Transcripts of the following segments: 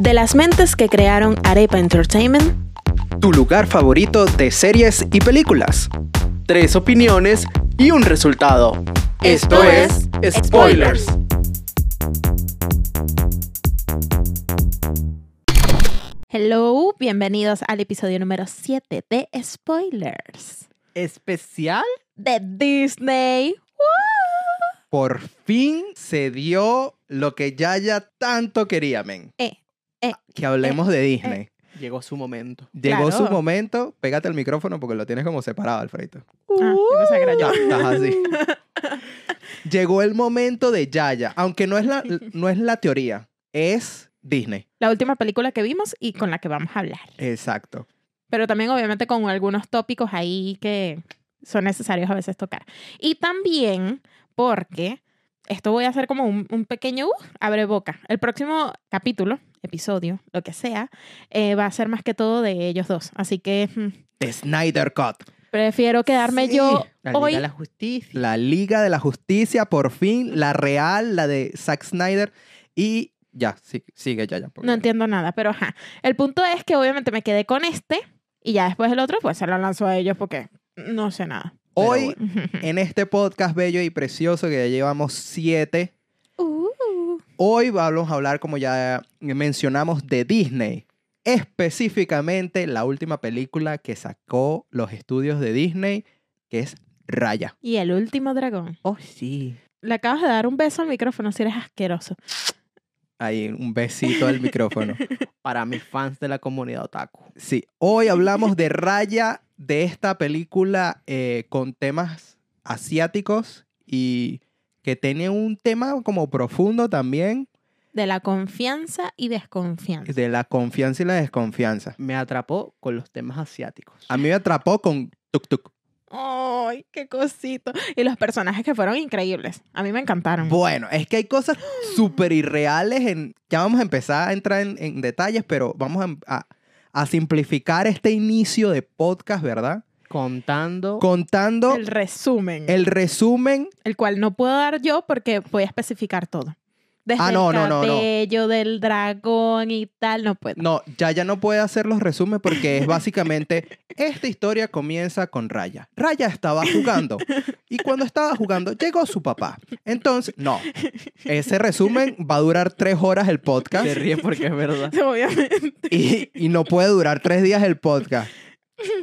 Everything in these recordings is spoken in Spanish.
De las mentes que crearon Arepa Entertainment, Tu lugar favorito de series y películas. Tres opiniones y un resultado. Esto es Spoilers. hello, bienvenidos al episodio número 7 de Spoilers especial. de Disney. Por fin se dio lo que Yaya tanto quería, men. Eh, eh, Que hablemos de Disney. Llegó su momento. Llegó Claro. su momento. Pégate el micrófono porque lo tienes como separado, Alfredo. Ah, yo que yo. Ya, estás así. Llegó el momento de Yaya. Aunque no es la, no es la teoría, es Disney. La última película que vimos y con la que vamos a hablar. Exacto. Pero también obviamente con algunos tópicos ahí que son necesarios a veces tocar. Y también porque esto voy a hacer como un, un pequeño uh, abre boca. El próximo capítulo, episodio, lo que sea, eh, va a ser más que todo de ellos dos. Así que The Snyder Cut. prefiero quedarme Sí, yo La Liga hoy. de la Justicia. La Liga de la Justicia, por fin, la real, la de Zack Snyder. Y ya, sí- sigue Yaya. porque- No entiendo nada, pero ajá. El punto es que obviamente me quedé con este y ya después el otro pues se lo lanzo a ellos porque no sé nada. Hoy, bueno. en este podcast bello y precioso que ya llevamos siete, Uh. hoy vamos a hablar, como ya mencionamos, de Disney. Específicamente la última película que sacó los estudios de Disney, que es Raya. Y el último dragón. Oh, sí. Le acabas de dar un beso al micrófono si eres asqueroso. Ahí, un besito al micrófono. Para mis fans de la comunidad otaku. Sí, hoy hablamos de Raya, de esta película eh, con temas asiáticos y que tiene un tema como profundo también De la confianza y desconfianza. de la confianza y la desconfianza. Me atrapó con los temas asiáticos. A mí me atrapó con Tuk Tuk. ¡Ay, qué cosito! Y los personajes que fueron increíbles. A mí me encantaron. Bueno, es que hay cosas súper irreales. En, ya vamos a empezar a entrar en, en detalles, pero vamos a, a- a simplificar este inicio de podcast, ¿verdad? Contando. Contando el resumen. el resumen el cual no puedo dar yo porque voy a especificar todo. Desde Ah, no, el no, no, no. cabello del dragón y tal, no puedo. No, ya ya no puede hacer los resúmenes porque es básicamente esta historia comienza con Raya. Raya estaba jugando y cuando estaba jugando llegó su papá. Entonces, no, ese resumen va a durar tres horas el podcast Se ríe porque es verdad. Obviamente. y, y no puede durar tres días el podcast.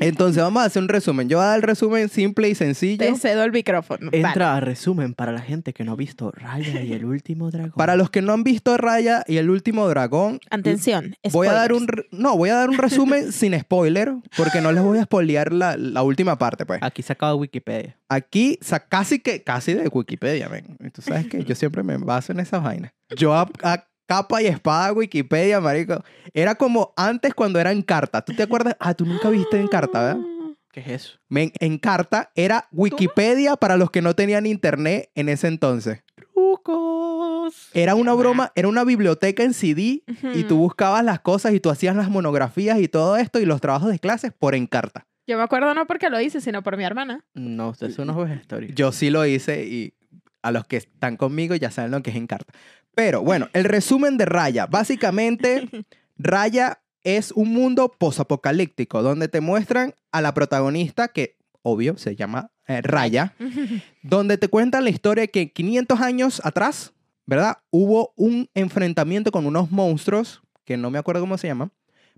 Entonces vamos a hacer un resumen. Yo voy a dar el resumen simple y sencillo. Te cedo el micrófono. Entra a resumen para la gente que no ha visto Raya y el último dragón. Para los que no han visto Raya y el último dragón, Atención. Voy a dar un spoilers. re- no, voy a dar un resumen sin spoiler porque no les voy a spoilear la, la última parte, pues. Aquí sacado Wikipedia. Aquí, sa- casi que casi de Wikipedia, ven. Y Tú sabes que yo siempre me baso en esas vainas. Yo a, a capa y espada Wikipedia, marico. Era como antes cuando era en carta. ¿Tú te acuerdas? Ah, tú nunca viste en carta, ¿verdad? ¿Qué es eso? Men, en carta era Wikipedia para los que no tenían internet en ese entonces. Trucos. Era una broma, era una biblioteca en CD y tú buscabas las cosas y tú hacías las monografías y todo esto y los trabajos de clases por Encarta. Yo me acuerdo no porque lo hice, sino por mi hermana. No, ustedes son unos vegetarios. Yo sí lo hice y a los que están conmigo ya saben lo que es Encarta. Pero bueno, el resumen de Raya. Básicamente, Raya es un mundo posapocalíptico donde te muestran a la protagonista que, obvio, se llama eh, Raya, donde te cuentan la historia que 500 años atrás, ¿verdad? Hubo un enfrentamiento con unos monstruos, que no me acuerdo cómo se llaman,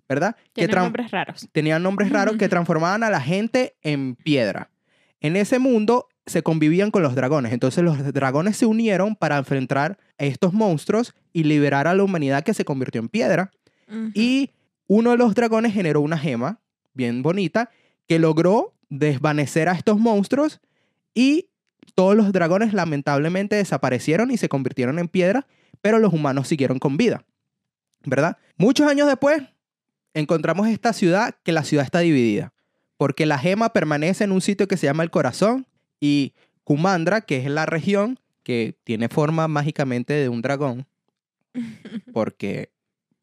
¿verdad? Tran- nombres raros. tenían nombres raros que transformaban a la gente en piedra. En ese mundo se convivían con los dragones. Entonces los dragones se unieron para enfrentar a estos monstruos y liberar a la humanidad que se convirtió en piedra. Y uno de los dragones generó una gema bien bonita que logró desvanecer a estos monstruos y todos los dragones lamentablemente desaparecieron y se convirtieron en piedra, pero los humanos siguieron con vida. ¿Verdad? Muchos años después encontramos esta ciudad que la ciudad está dividida, porque la gema permanece en un sitio que se llama el corazón y Kumandra, que es la región que tiene forma mágicamente de un dragón, porque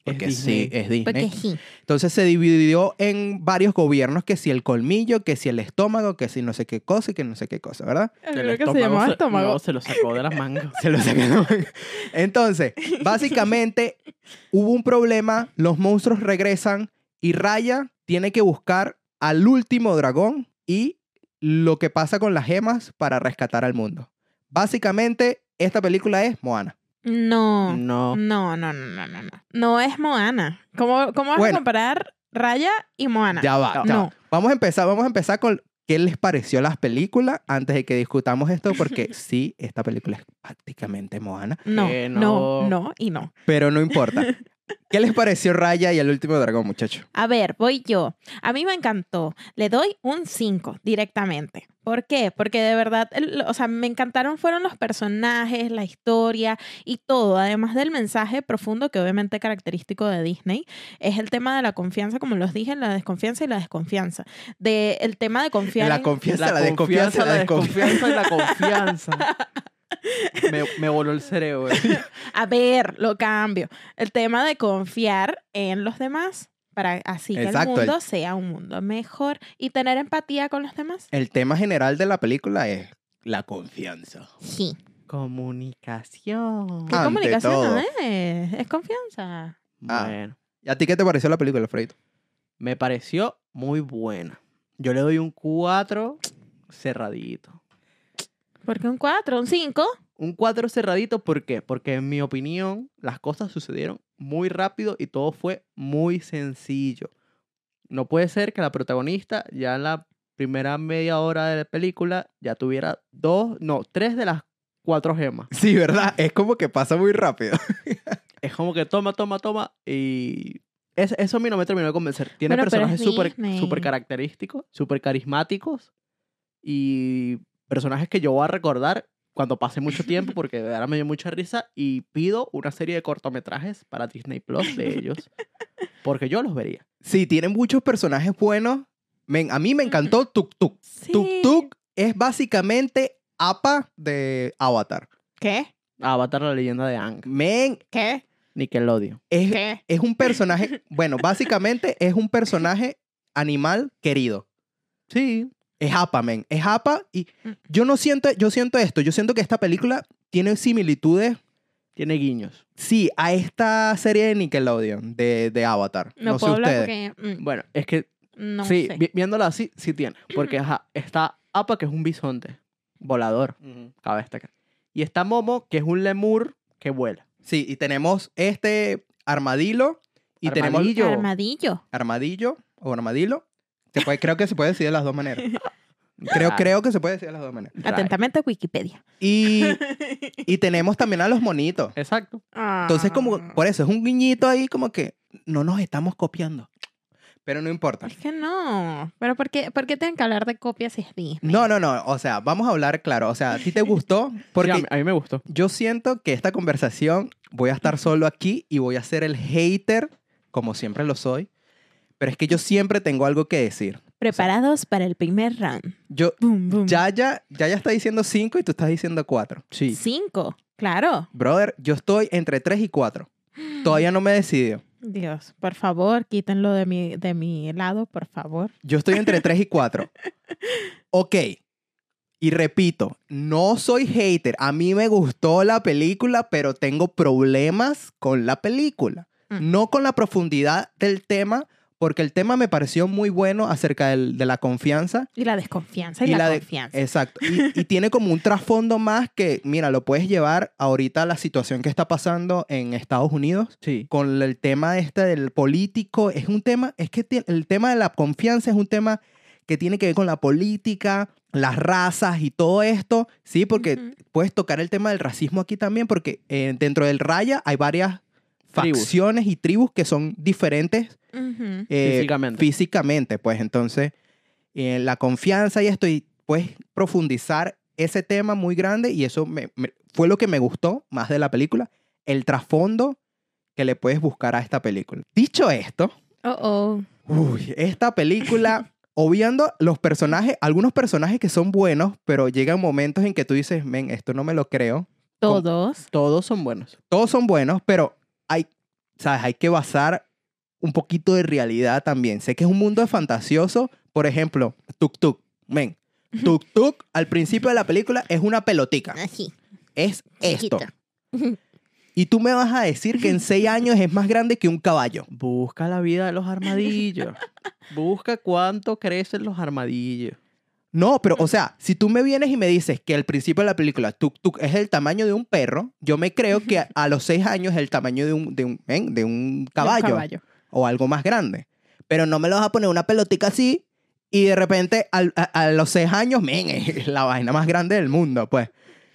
Porque Disney. sí, es Disney. Porque sí. Entonces se dividió en varios gobiernos, que si el colmillo, que si el estómago, que si no sé qué cosa y que no sé qué cosa, ¿verdad? El Creo que se llamaba se- estómago. no, se lo sacó de las mangas. Se lo sacaron. Entonces, básicamente hubo un problema, los monstruos regresan y Raya tiene que buscar al último dragón y lo que pasa con las gemas para rescatar al mundo. Básicamente, esta película es Moana. No. No. No, no, no, no, no, es Moana. ¿Cómo, cómo vas Bueno. a comparar Raya y Moana? Ya va, ya No. va. Vamos a empezar, vamos a empezar con qué les pareció las películas antes de que discutamos esto, porque sí, esta película es prácticamente Moana, No, Que no, no. no y no. pero no importa. ¿Qué les pareció Raya y el último dragón, muchachos? A ver, voy yo. A mí me encantó. Le doy un 5 directamente. ¿Por qué? Porque de verdad, el- o sea, me encantaron fueron los personajes, la historia y todo, además del mensaje profundo que obviamente es característico de Disney, es el tema de la confianza, como los dije, la desconfianza y la desconfianza. De el tema de confiar La en- confianza, la, desconfianza, la desconfianza. y la confianza. me, me voló el cerebro. A ver, lo cambio. El tema de confiar en los demás para así que Exacto, el el- mundo sea un mundo mejor y tener empatía con los demás. El tema general de la película es la confianza. Sí. Comunicación. ¿Qué Ante comunicación no todo. es? Es confianza. Ah. Bueno, ¿Y a ti qué te pareció la película, Alfredo? me pareció muy buena. Yo le doy un 4 cerradito. ¿Por qué un 4? ¿Un 5? Un 4 cerradito, ¿por qué? Porque en mi opinión las cosas sucedieron muy rápido y todo fue muy sencillo. No puede ser que la protagonista ya en la primera media hora de la película ya tuviera dos, no, tres de las cuatro gemas. Sí, ¿verdad? Es como que pasa muy rápido. Es como que toma, toma, toma y... es- eso a mí no me terminó de convencer. Tiene Bueno, personajes súper súper característicos, súper carismáticos y personajes que yo voy a recordar cuando pase mucho tiempo porque de verdad me dio mucha risa y pido una serie de cortometrajes para Disney Plus de ellos porque yo los vería. Sí, tienen muchos personajes buenos. Men, a mí me encantó Tuk Tuk. Sí. Tuk Tuk es básicamente APA de Avatar. ¿Qué? Avatar la leyenda de Aang, Men, ¿Qué? Nickelodeon. es, ¿Qué? es un personaje, bueno, básicamente es un personaje animal querido. Sí, Es APA, men. Es APA y Mm. yo no siento, yo siento esto. Yo siento que esta película tiene similitudes, tiene guiños. sí, a esta serie de Nickelodeon, de, de Avatar. No, No, sé puedo hablar ustedes. porque mm, Bueno, es que no sí, sé. vi- viéndola así, sí tiene. Porque ajá, está Appa, que es un bisonte volador, cabe destacar. Y está Momo, que es un lemur que vuela. Sí, y tenemos este armadillo y tenemos Armadillo. Armadillo. armadillo o armadillo. Se puede, creo que se puede decir de las dos maneras. Creo, creo que se puede decir de las dos maneras. Atentamente Wikipedia. Y, y tenemos también a los monitos. Exacto. Entonces, como Ah. por eso es un guiñito ahí, como que no nos estamos copiando. Pero no importa. Es que no. Pero ¿por qué, por qué tienen que hablar de copias si es Disney? No, no, no. O sea, vamos a hablar claro. O sea, ¿a ti te gustó? Sí, Porque a, mí, a mí me gustó. yo siento que esta conversación voy a estar solo aquí y voy a ser el hater, como siempre lo soy. Pero es que yo siempre tengo algo que decir. Preparados para el primer round. Yo, Boom, boom. Yaya, Yaya está diciendo cinco y tú estás diciendo cuatro. Sí. Cinco. Claro. Brother, yo estoy entre tres y cuatro. Todavía no me he decidido. Dios, por favor, quítenlo de mi, de mi lado, por favor. Yo estoy entre 3 y 4. Ok. Y repito, no soy hater. A mí me gustó la película, pero tengo problemas con la película. Mm. No con la profundidad del tema, porque el tema me pareció muy bueno acerca del- de la confianza. Y la desconfianza y, Y la, la de- confianza. Exacto. Y, y tiene como un trasfondo más que, mira, lo puedes llevar ahorita a la situación que está pasando en Estados Unidos Sí. con el tema este del político, es un tema, es que el tema de la confianza es un tema que tiene que ver con la política, las razas y todo esto, sí, porque puedes tocar el tema del racismo aquí también, porque eh, dentro del Raya hay varias. Facciones y tribus que son diferentes Ujú. eh, Físicamente. físicamente, pues entonces eh, la confianza y esto, y puedes profundizar ese tema muy grande y eso me- me- fue lo que me gustó más de la película, el trasfondo que le puedes buscar a esta película. Dicho esto, Oh, oh. uy, esta película, obviando los personajes, algunos personajes que son buenos, pero llegan momentos en que tú dices, men, esto no me lo creo. Todos. Todos son buenos. Todos son buenos, pero hay ¿sabes? Hay que basar un poquito de realidad también. Sé que es un mundo fantasioso. Por ejemplo, Tuk Tuk. Men, Tuk Tuk al principio de la película es una pelotica. Así. Es esto. Y tú me vas a decir que en seis años es más grande que un caballo. Busca la vida de los armadillos. Busca cuánto crecen los armadillos. No, pero, o sea, si tú me vienes y me dices que al principio de la película Tuk Tuk es el tamaño de un perro, yo me creo que a, a los seis años es el tamaño de un, de un, men, de un caballo, Un caballo. o algo más grande. Pero no me lo vas a poner una pelotica así y de repente al- a, a los seis años, men, es la vaina más grande del mundo, pues.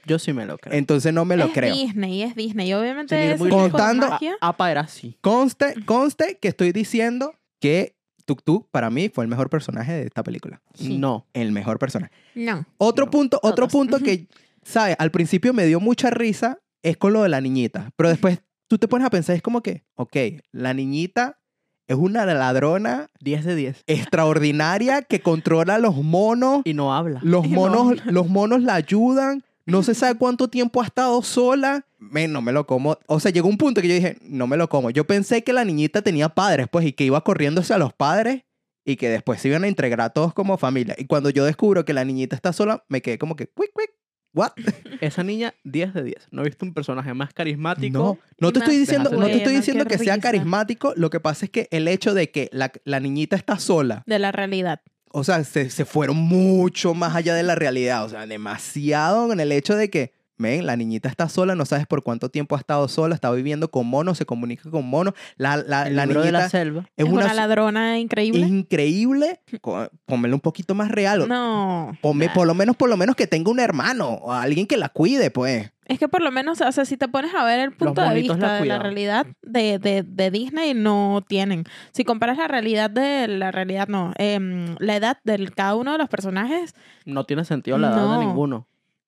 Yo sí me lo creo. Entonces no me lo es creo. Disney, es Disney. Y obviamente ese muy de Contando- magia- Apa era así. Conste, conste que estoy diciendo que Tuk Tuk para mí fue el mejor personaje de esta película. Sí. No. El mejor personaje. No. Otro No, punto, otro todos. punto que, ¿sabes? Al principio me dio mucha risa es con lo de la niñita. Pero después tú te pones a pensar, es como que, ok, la niñita es una ladrona 10 de 10. extraordinaria que controla los monos. Y no habla. Los Y no monos, habla. los monos la ayudan. No se sabe cuánto tiempo ha estado sola. Men, no me lo como. O sea, llegó un punto que yo dije, no me lo como. Yo pensé que la niñita tenía padres, pues, y que iba corriéndose a los padres y que después se iban a integrar todos como familia. Y cuando yo descubro que la niñita está sola, me quedé como que, quick, quick, what? Esa niña, 10 de 10. No he visto un personaje más carismático. No, no te estoy más diciendo, no te estoy diciendo que sea carismático. Lo que pasa es que el hecho de que la, la niñita está sola, De la realidad. O sea, se, se fueron mucho más allá de la realidad. O sea, demasiado en el hecho de que, ven, la niñita está sola, no sabes por cuánto tiempo ha estado sola, está viviendo con monos, se comunica con monos. La, la, El la libro de niñita la selva. es Es una, una, ladrona increíble. increíble. Pónmela un poquito más real. No. Ponme, por lo menos, por lo menos que tenga un hermano o alguien que la cuide, pues. Es que por lo menos, o sea, si te pones a ver el punto de vista la de la realidad de, de, de Disney, no tienen. Si comparas la realidad de la realidad, no. em, la edad de cada uno de los personajes, No tiene sentido la edad No. de ninguno.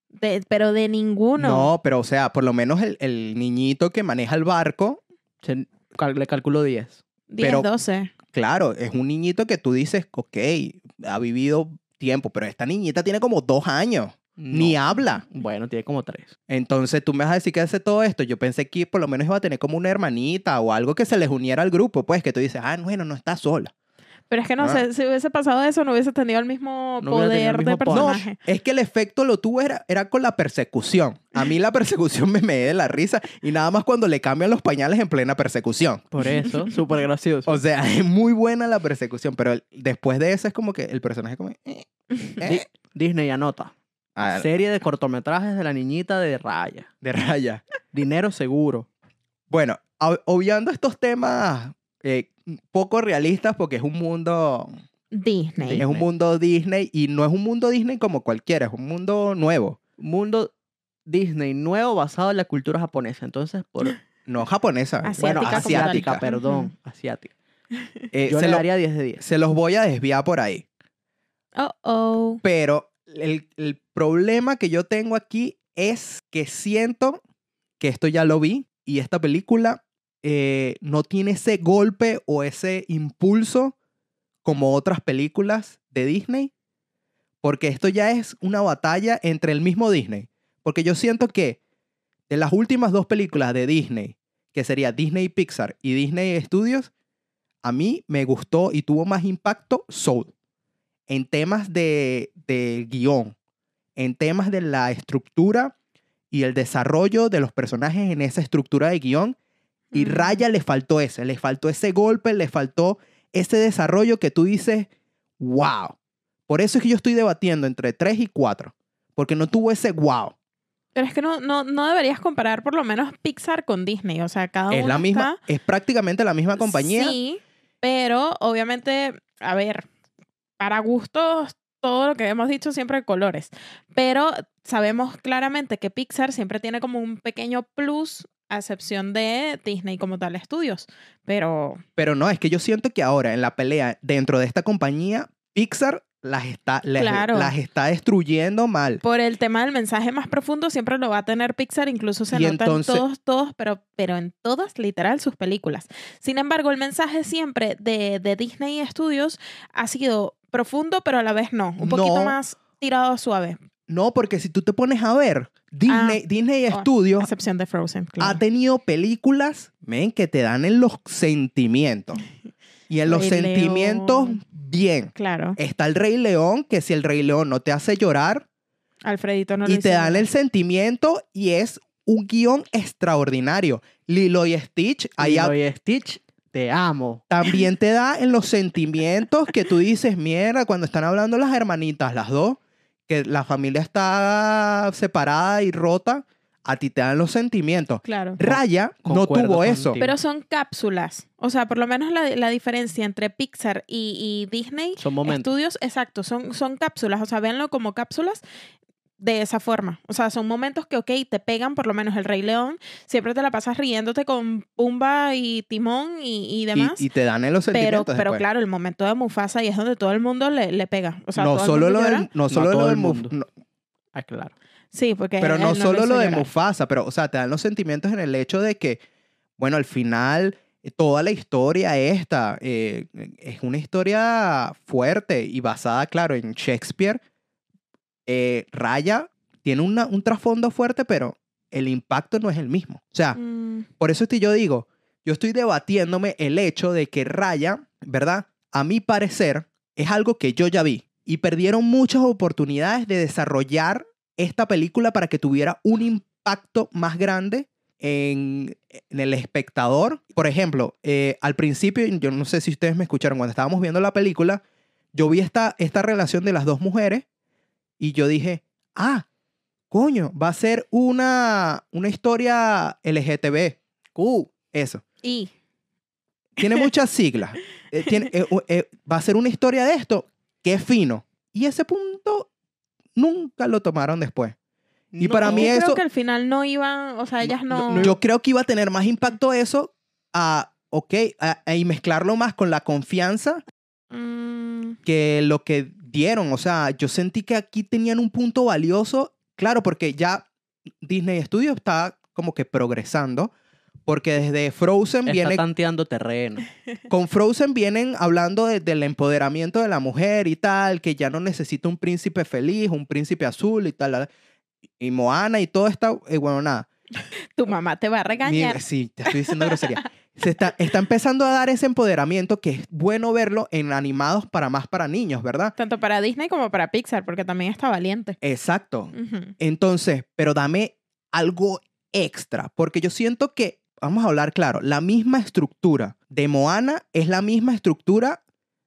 de- pero de ninguno. No, pero o sea, por lo menos el, el niñito que maneja el barco, Se- cal- le calculo 10. 10, pero- 12. claro, es un niñito que tú dices, ok, ha vivido tiempo, pero esta niñita tiene como dos años, ni No. habla. Bueno, tiene como 3. Entonces tú me vas a decir que hace todo esto. Yo pensé que por lo menos iba a tener como una hermanita o algo que se les uniera al grupo, pues que tú dices, ah, bueno, no está sola. Pero es que no Ah. sé, si hubiese pasado eso, no hubiese tenido el mismo No el poder de poder. No, personaje. es que el efecto lo tuvo era, era con la persecución. A mí la persecución me me de la risa y nada más cuando le cambian los pañales en plena persecución. Por eso, súper gracioso. O sea, es muy buena la persecución, pero el- después de eso es como que el personaje como... eh, eh, Disney anota. Serie de cortometrajes de la niñita de raya. de raya. Dinero seguro. Bueno, ob- obviando estos temas eh, poco realistas porque es un mundo... Disney. Es un mundo Disney y no es un mundo Disney como cualquiera, es un mundo nuevo. Mundo Disney nuevo basado en la cultura japonesa. Entonces, por... No japonesa. Asiática bueno, asiática, perdón. Asiática. Eh, Yo se, le lo- daría 10 de 10. se los voy a desviar por ahí. Oh, oh. Pero el, el problema que yo tengo aquí es que siento que esto ya lo vi y esta película eh, no tiene ese golpe o ese impulso como otras películas de Disney. Porque esto ya es una batalla entre el mismo Disney. Porque yo siento que de las últimas dos películas de Disney, que sería Disney Pixar y Disney Studios, a mí me gustó y tuvo más impacto Soul en temas de, de guion, en temas de la estructura y el desarrollo de los personajes en esa estructura de guion. Y Mm. Raya le faltó ese, le faltó ese golpe, le faltó ese desarrollo que tú dices, wow. Por eso es que yo estoy debatiendo entre 3 y 4, porque no tuvo ese wow. Pero es que no, no, no deberías comparar por lo menos Pixar con Disney. O sea, cada Es la misma, está- es prácticamente la misma compañía. Sí, pero obviamente, a ver, para gustos, todo lo que hemos dicho siempre hay colores. Pero sabemos claramente que Pixar siempre tiene como un pequeño plus a excepción de Disney como tal estudios. Pero Pero no, es que yo siento que ahora en la pelea dentro de esta compañía, Pixar las está, las, Claro. las está destruyendo mal. por el tema del mensaje más profundo siempre lo va a tener Pixar, incluso se nota en todos, todos, pero, pero en todas, literal, sus películas. Sin embargo, el mensaje siempre de, de Disney Studios ha sido profundo, pero a la vez no, un poquito más tirado suave. No, porque si tú te pones a ver, Disney, Disney Oh, Studios A excepción de Frozen, claro. ha tenido películas, ven, que te dan en los sentimientos. Y en los Rey sentimientos, León. bien. Claro. Está el Rey León, que si el Rey León no te hace llorar, Alfredito no lo y te dan el sentimiento y es un guion extraordinario. Lilo y Stitch, Lilo y Stitch, te amo. también te da en los sentimientos que tú dices, mierda, cuando están hablando las hermanitas, las dos, que la familia está separada y rota, a ti te dan los sentimientos. Claro. Raya no tuvo eso. contigo. Pero son cápsulas. O sea, por lo menos la, la diferencia entre Pixar y, y Disney Son momentos. Estudios, exacto, son, son cápsulas. O sea, véanlo como cápsulas de esa forma. O sea, son momentos que, ok, te pegan, por lo menos el Rey León. Siempre te la pasas riéndote con Pumba y Timón y, y Y, demás. y te dan en los pero, sentimientos. pero después. claro, el momento de Mufasa y es donde todo el mundo le, le pega. O sea, no todo el solo mundo lo del, no solo todo lo del el Muf- mundo. no, Ah, claro. Sí, porque pero él no lo solo lo de. Mufasa, pero, o sea, te dan los sentimientos en el hecho de que, bueno, al final, eh, toda la historia esta eh, es una historia fuerte y basada, claro, en Shakespeare. Eh, Raya tiene una- un trasfondo fuerte, pero el impacto no es el mismo. O sea, Mm, por eso estoy yo digo, yo estoy debatiéndome el hecho de que Raya, ¿verdad? A mi parecer, es algo que yo ya vi. Y perdieron muchas oportunidades de desarrollar esta película para que tuviera un impacto más grande en, en el espectador. Por ejemplo, eh, al principio, yo no sé si ustedes me escucharon, cuando estábamos viendo la película, yo vi esta, esta relación de las dos mujeres y yo dije, ah, coño, va a ser una, una historia LGTB. Uh, eso. y Tiene muchas siglas. Eh, tiene- eh, eh, va a ser una historia de esto. Qué fino. Y ese punto nunca lo tomaron después. Y para mí yo eso- creo que al final no iban, o sea, ellas no... Yo creo que iba a tener más impacto eso a, ok, a- a- y mezclarlo más con la confianza Mm, que lo que dieron. O sea, yo sentí que aquí tenían un punto valioso. Claro, porque ya Disney Studios está como que progresando. Porque desde Frozen Está viene tanteando terreno. con Frozen vienen hablando de- del empoderamiento de la mujer y tal, que ya no necesita un príncipe feliz, un príncipe azul y tal. Y Moana y todo está, eh, bueno, nada. tu mamá te va a regañar. sí, te estoy diciendo grosería. Se está, está empezando a dar ese empoderamiento que es bueno verlo en animados para más para niños, ¿verdad? Tanto para Disney como para Pixar, porque también está valiente. Exacto. Entonces, pero dame algo extra, porque yo siento que, vamos a hablar claro, la misma estructura de Moana es la misma estructura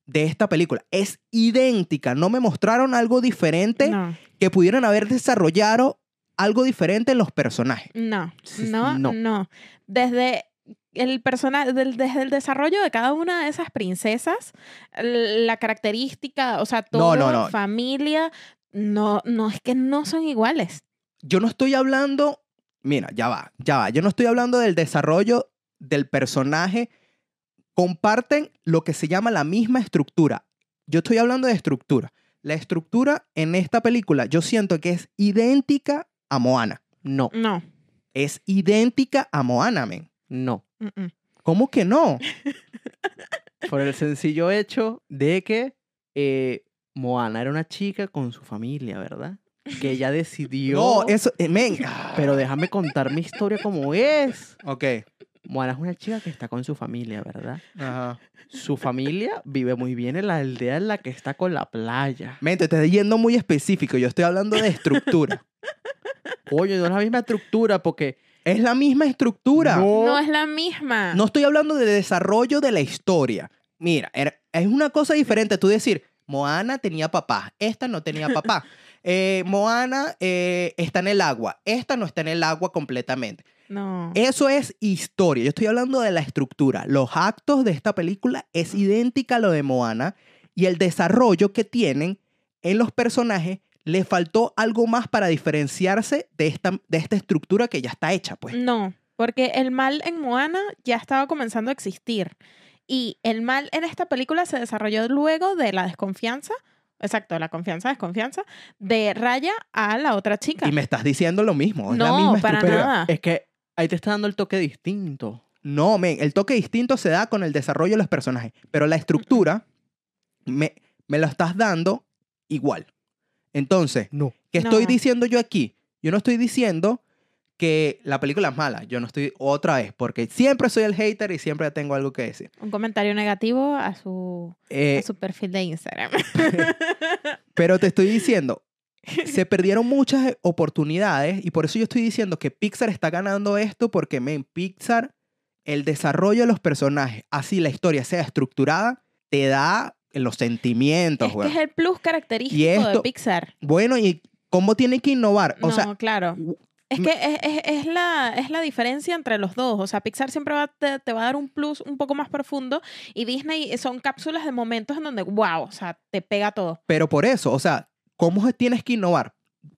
de esta película. Es idéntica. No me mostraron algo diferente No, que pudieran haber desarrollado algo diferente en los personajes. no, no. no. Desde el persona, del- desde el desarrollo de cada una de esas princesas, la característica, o sea, No, todo, no, no. familia, no, no, es que no son iguales. Yo no estoy hablando, mira, ya va, ya va. Yo no estoy hablando del desarrollo del personaje. Comparten lo que se llama la misma estructura. Yo estoy hablando de estructura. La estructura en esta película yo siento que es idéntica a Moana. No, No. Es idéntica a Moana, men. No. mm, mm. ¿Cómo que no? Por el sencillo hecho de que eh, Moana era una chica con su familia, ¿verdad? Que ella decidió. No, eso, eh, men. Pero déjame contar mi historia como es. Ok. Moana es una chica que está con su familia, ¿verdad? Ajá. Su familia vive muy bien en la aldea en la que está con la playa. Men, te estás yendo muy específico. Yo estoy hablando de estructura. Oye, no es la misma estructura porque es la misma estructura. No. No es la misma. No estoy hablando de desarrollo de la historia. Mira, era- es una cosa diferente tú decir, Moana tenía papá, esta no tenía papá. Eh, Moana eh, está en el agua, esta no está en el agua completamente. No. Eso es historia. Yo estoy hablando de la estructura. Los actos de esta película es idéntica a lo de Moana y el desarrollo que tienen en los personajes le faltó algo más para diferenciarse de esta, de esta estructura que ya está hecha, pues. No, porque el mal en Moana ya estaba comenzando a existir. Y el mal en esta película se desarrolló luego de la desconfianza, exacto, la confianza, desconfianza, de Raya a la otra chica. Y me estás diciendo lo mismo. Es la No, misma para estructura. nada. es que ahí te está dando el toque distinto. No, men, el toque distinto se da con el desarrollo de los personajes, pero la estructura me, me lo estás dando igual. Entonces, No. ¿Qué estoy No. diciendo yo aquí? Yo no estoy diciendo que la película es mala. Yo no estoy otra vez, porque siempre soy el hater y siempre tengo algo que decir. Un comentario negativo a su, Eh, a su perfil de Instagram. pero te estoy diciendo, se perdieron muchas oportunidades y por eso yo estoy diciendo que Pixar está ganando esto porque, men, Pixar, el desarrollo de los personajes, así la historia sea estructurada, te da los sentimientos, weón. es el plus característico Y de esto- Pixar. Bueno, ¿y cómo tienen que innovar? O no, sea, claro. Es que es, es- es la, es la diferencia entre los dos. O sea, Pixar siempre va, te, te va a dar un plus un poco más profundo y Disney son cápsulas de momentos en donde, wow, o sea, te pega todo. Pero por eso, o sea, ¿cómo tienes que innovar?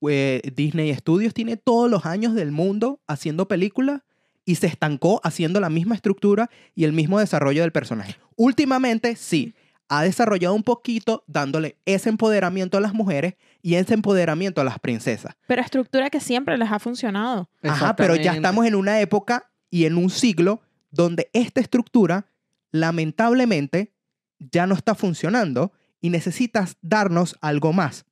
Eh, Disney Studios tiene todos los años del mundo haciendo películas y se estancó haciendo la misma estructura y el mismo desarrollo del personaje. Últimamente, sí, ha desarrollado un poquito dándole ese empoderamiento a las mujeres y ese empoderamiento a las princesas. Pero estructura que siempre les ha funcionado. Ajá, pero ya estamos en una época y en un siglo donde esta estructura, lamentablemente, ya no está funcionando y necesitas darnos algo más.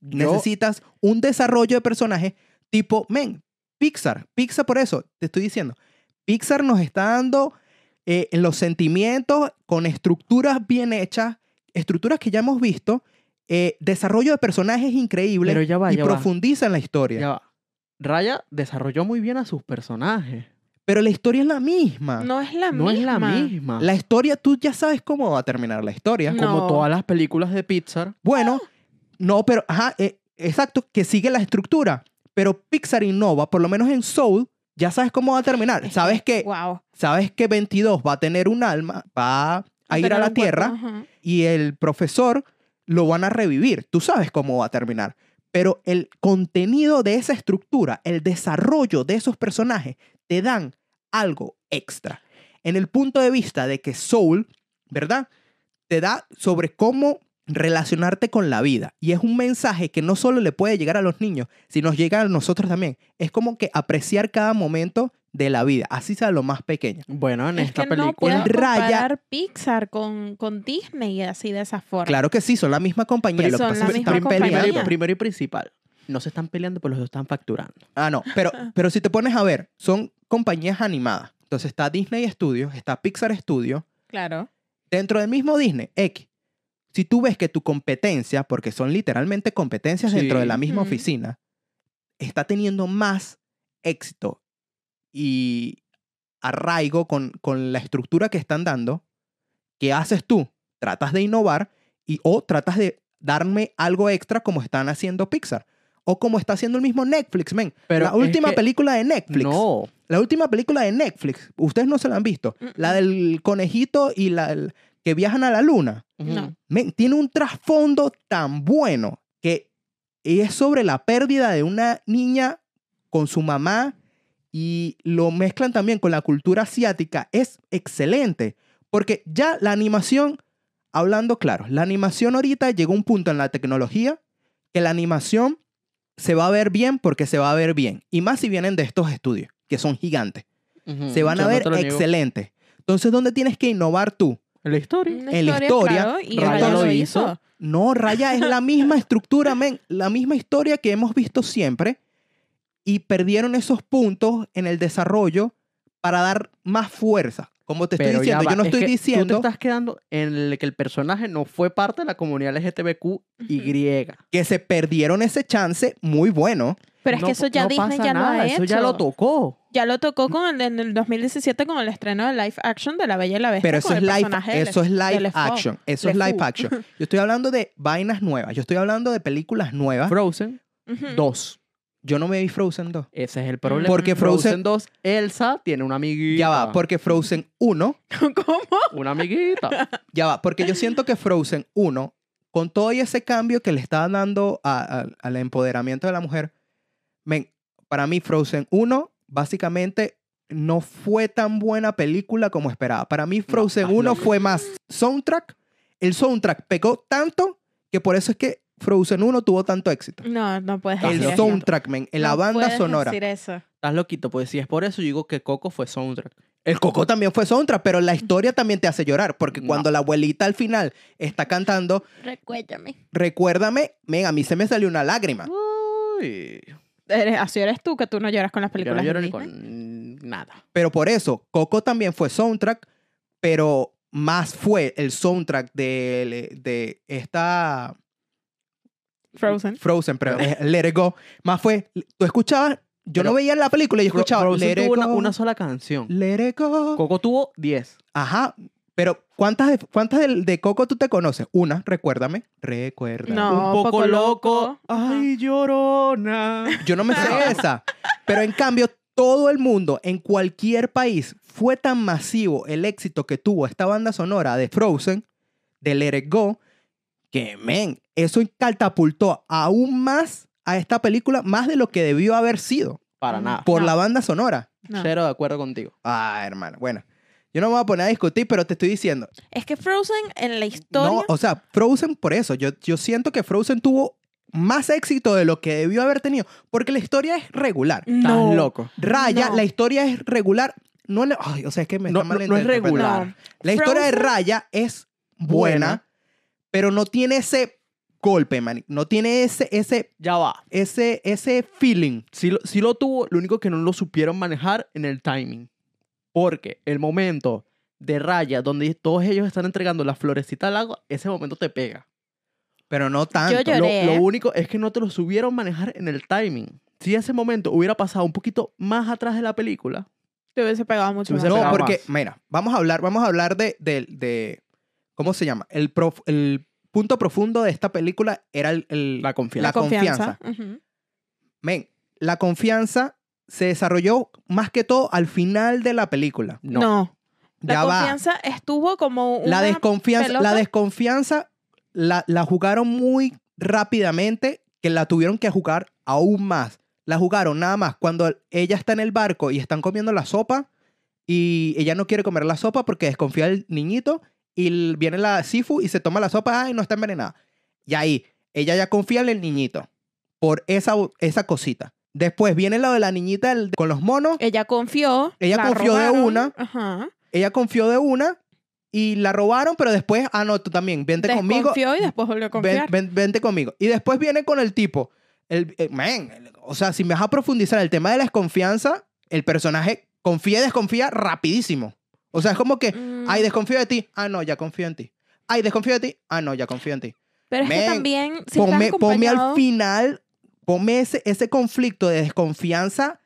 Yo- Necesitas un desarrollo de personaje tipo, men, Pixar. Pixar por eso, te estoy diciendo. Pixar nos está dando eh, en los sentimientos con estructuras bien hechas, estructuras que ya hemos visto, eh, desarrollo de personajes increíbles Pero ya va, y ya va. profundiza en la historia. Ya va. Raya desarrolló muy bien a sus personajes. Pero la historia es la misma. No es la no misma. es la misma. La historia, tú ya sabes cómo va a terminar la historia. No. Como todas las películas de Pixar. Bueno, no, pero, ajá, eh, exacto, que sigue la estructura. Pero Pixar innova, por lo menos en Soul, ya sabes cómo va a terminar. Es Sabes que, Wow. sabes que 22 va a tener un alma, va a ir Pero a la Tierra y el profesor lo van a revivir. Tú sabes cómo va a terminar. Pero el contenido de esa estructura, el desarrollo de esos personajes, te dan algo extra. En el punto de vista de que Soul, ¿verdad? Te da sobre cómo relacionarte con la vida. Y es un mensaje que no solo le puede llegar a los niños, sino llega a nosotros también. Es como que apreciar cada momento de la vida, así sea lo más pequeño. Bueno, en Es esta que no película. puedes Raya- comparar Pixar con, con Disney así de esa forma. Claro que sí, son la misma compañía. Lo que Son pasa la es que están compañía. peleando. primero, primero y principal. No se están peleando, pero los dos están facturando. Ah, no, pero, pero si te pones a ver, son compañías animadas. Entonces está Disney Studios, está Pixar Studios. Claro. Dentro del mismo Disney, X. Si tú ves que tu competencia, porque son literalmente competencias Sí. dentro de la misma oficina, está teniendo más éxito y arraigo con, con la estructura que están dando, ¿qué haces tú? Tratas de innovar y o tratas de darme algo extra como están haciendo Pixar. O como está haciendo el mismo Netflix, men. Pero la última que- película de Netflix. No. La última película de Netflix. Ustedes no se la han visto. Mm, La mm. del conejito y la el- que viajan a la luna. No. Men, tiene un trasfondo tan bueno que es sobre la pérdida de una niña con su mamá y lo mezclan también con la cultura asiática. Es excelente porque ya la animación, hablando claro, la animación ahorita llegó a un punto en la tecnología que la animación se va a ver bien porque se va a ver bien. Y más si vienen de estos estudios, que son gigantes. Se van Yo a no ver niego. excelentes. Entonces, ¿dónde tienes que innovar tú? En la historia. Una En la historia, claro, y Raya Raya lo hizo. hizo. No, Raya es la misma estructura, men, la misma historia que hemos visto siempre y perdieron esos puntos en el desarrollo para dar más fuerza. Como te estoy Pero diciendo, yo no es estoy que Tú diciendo te estás quedando en el que el personaje no fue parte de la comunidad LGTBQY. que se perdieron ese chance muy bueno. Pero es No- que eso ya no Disney ya lo nada, ha Eso hecho. ya lo tocó. Ya lo tocó con el- en el 2017 con el estreno de live action de La Bella y la Bestia. Pero eso con es el live, eso es live LeFou. action. Eso es live action. Yo estoy hablando de vainas nuevas. Yo estoy hablando de películas nuevas. Frozen Ujú. 2. Yo no me vi Frozen 2. Ese es el problema. Porque Frozen- 2, Elsa tiene una amiguita. Ya va, porque Frozen 1 ¿Cómo? Una amiguita. Ya va, porque yo siento que Frozen 1, con todo y ese cambio que le está dando a- a- al empoderamiento de la mujer, men, para mí Frozen 1 básicamente no fue tan buena película como esperaba. Para mí Frozen estás 1 loco. fue más soundtrack. El soundtrack pegó tanto que por eso es que Frozen 1 tuvo tanto éxito. No, no puedes El decir eso. soundtrack, men, en la No banda puedes sonora. decir eso. Estás loquito, pues si es por eso, yo digo que Coco fue soundtrack. El Coco también fue soundtrack, pero la historia también te hace llorar, porque No. cuando la abuelita al final está cantando Recuérdame. Recuérdame, men, a mí se me salió una lágrima. y Eres- así eres tú, que tú no lloras con las yo no películas lloro de ni Disney. con nada. Pero por eso, Coco también fue soundtrack, pero más fue el soundtrack de, de esta Frozen. Frozen, pero es Let It Go. Más fue, tú escuchabas, yo Pero no veía la película y Fro- escuchaba Frozen Let It tuvo una, Go, una sola canción. Let It Go. Coco tuvo 10. Ajá, pero ¿cuántas, de, cuántas de, de Coco tú te conoces? Una, recuérdame. Recuerda. No. un poco, poco loco. loco. Ay, llorona. Yo no me sé esa. Pero en cambio, todo el mundo, en cualquier país, fue tan masivo el éxito que tuvo esta banda sonora de Frozen, de Let It Go, que, men, eso catapultó aún más a esta película, más de lo que debió haber sido, Para nada. por No. la banda sonora. No. Cero de acuerdo contigo. Ah, hermano, bueno. Yo no me voy a poner a discutir, pero te estoy diciendo. Es que Frozen en la historia. No, o sea, Frozen, por eso, yo, yo siento que Frozen tuvo más éxito de lo que debió haber tenido, porque la historia es regular. no. Estás loco. Raya, No. la historia es regular. No, le- ay, o sea, es que me No, está no- mal no es regular. No. La historia de Raya es buena, Buena. pero no tiene ese golpe, man. No tiene ese, ese, Ya va. ese, ese feeling. Sí lo, sí lo tuvo, lo único que no lo supieron manejar en el timing. Porque el momento de raya donde todos ellos están entregando la florecita al agua, ese momento te pega. Pero no tanto. Yo lloré. Lo, lo ¿eh? único es que no te lo supieron manejar en el timing. Si ese momento hubiera pasado un poquito más atrás de la película, Te hubiese pegado mucho más. No, porque, mira, vamos a hablar, vamos a hablar de, de, de- ¿cómo se llama? El, prof- el punto profundo de esta película era el, el- la confianza. la confianza. Men, la confianza se desarrolló más que todo al final de la película. No. No. La va. confianza estuvo como una La desconfianza, pelota. la desconfianza la, la jugaron muy rápidamente que la tuvieron que jugar aún más. La jugaron nada más cuando ella está en el barco y están comiendo la sopa y ella no quiere comer la sopa porque desconfía del niñito y viene la Sifu y se toma la sopa, ay, no está envenenada. Y ahí, ella ya confía en el niñito por esa, esa cosita. Después viene lo de la niñita del- con los monos, Ella confió. Ella la confió de robaron, una. Ajá. ella confió de una y la robaron, pero después, ah, no, tú también, vente conmigo. Desconfió y después volvió a Ven- confiar. ven- vente conmigo. Y después viene con el tipo. El, eh, man, el- o sea, si me vas a profundizar el tema de la desconfianza, el personaje confía y desconfía rapidísimo. O sea, es como que, Mm, ay, desconfío de ti. Ah, no, ya confío en ti. Ay, desconfío de ti. Ah, no, ya confío en ti. Pero es que men, también, si ponme, estás ponme al acompañado- final, ponme ese, ese conflicto de desconfianza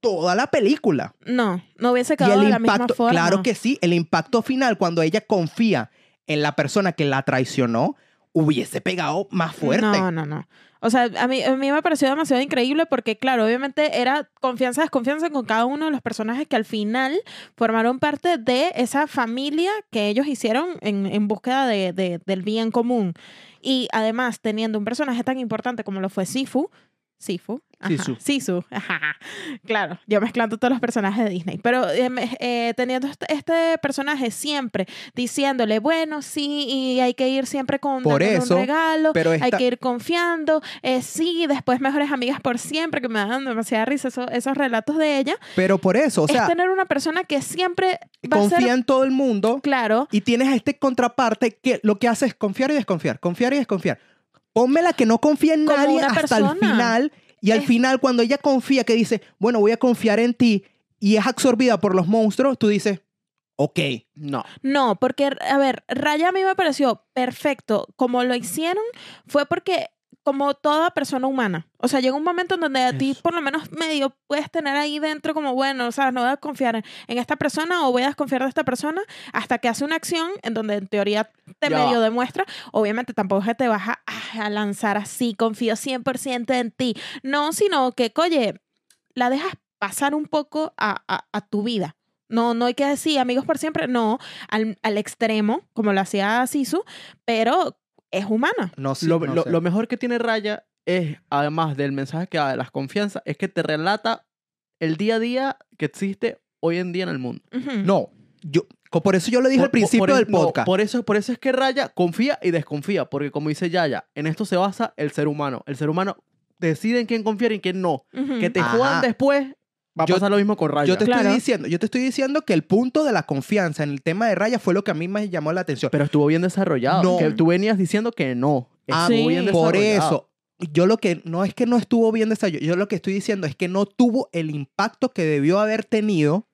toda la película. No, no hubiese quedado el de la misma forma. claro que sí, el impacto final cuando ella confía en la persona que la traicionó, hubiese pegado más fuerte. No, no, no. O sea, a mí, a mí me pareció demasiado increíble porque, claro, obviamente era confianza, desconfianza con cada uno de los personajes que al final formaron parte de esa familia que ellos hicieron en, en búsqueda de, de- del bien común. Y además, teniendo un personaje tan importante como lo fue Sifu, Sifu. Ajá, Sisu. Sisu. ajá. Claro, yo mezclando todos los personajes de Disney. Pero eh, eh, teniendo este, este personaje siempre diciéndole, bueno, sí, y hay que ir siempre con Por dándole eso, un regalo, Pero hay que ir confiando, eh, sí, después mejores amigas por siempre, que me dan demasiada risa eso- esos relatos de ella. pero por eso, o sea, es tener una persona que siempre va a confía ser en todo el mundo claro. y tienes a este contraparte que lo que hace es confiar y desconfiar, confiar y desconfiar. Ponme la que no confía en Como nadie una hasta el final y al Es- final cuando ella confía que dice, bueno, voy a confiar en ti y es absorbida por los monstruos, tú dices, ok, No. No, porque, a ver, Raya a mí me pareció perfecto. Como lo hicieron, fue porque, como toda persona humana, o sea, llega un momento en donde a ti, por lo menos medio, puedes tener ahí dentro, como, bueno, o sea, no voy a confiar en, esta persona o voy a desconfiar de esta persona hasta que hace una acción en donde en teoría te Ya medio va. demuestra. Obviamente tampoco es que te vas a, a lanzar así, confío 100% en ti. No, sino que, oye, la dejas pasar un poco a, a- a tu vida. No, no hay que decir amigos por siempre, no, al, al extremo, como lo hacía Sisu, pero es humana. no sé. lo, no lo- sé. lo mejor que tiene Raya es, además del mensaje que da de las confianzas, es que te relata el día a día que existe hoy en día en el mundo. No, yo, por eso yo lo dije al Por- principio por del es- no, podcast. por, eso, por eso es que Raya confía y desconfía, porque como dice Yaya, en esto se basa el ser humano. El ser humano decide en quién confiar y en quién no. Que te Ajá. jodan después, va a Yo- pasar lo mismo con Raya. Yo te Claro. estoy diciendo, yo te estoy diciendo que el punto de la confianza en el tema de Raya fue lo que a mí me llamó la atención. Pero estuvo bien desarrollado. No. Que tú venías diciendo que no. Ah, Estuvo Sí. bien Por eso, yo lo que no es que no estuvo bien desarrollado, yo lo que estoy diciendo es que no tuvo el impacto que debió haber tenido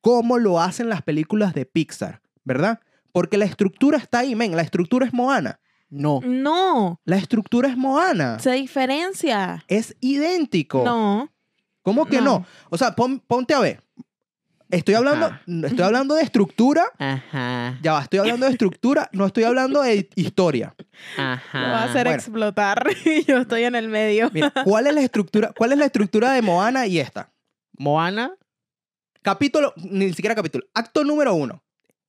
como lo hacen las películas de Pixar, ¿verdad? Porque la estructura está ahí, men, la estructura es Moana. No. No, La estructura es Moana. se diferencia. Es idéntico. No. ¿Cómo que no? No. O sea, pon- ponte a ver. Estoy hablando, Ajá. estoy hablando de estructura. Ajá. Ya va, estoy hablando de estructura, no estoy hablando de historia. Ajá. Lo va a hacer bueno. explotar y yo estoy en el medio. Mira, ¿cuál es la estructura? ¿Cuál es la estructura de Moana y esta? Moana. Capítulo, ni siquiera capítulo. Acto número uno.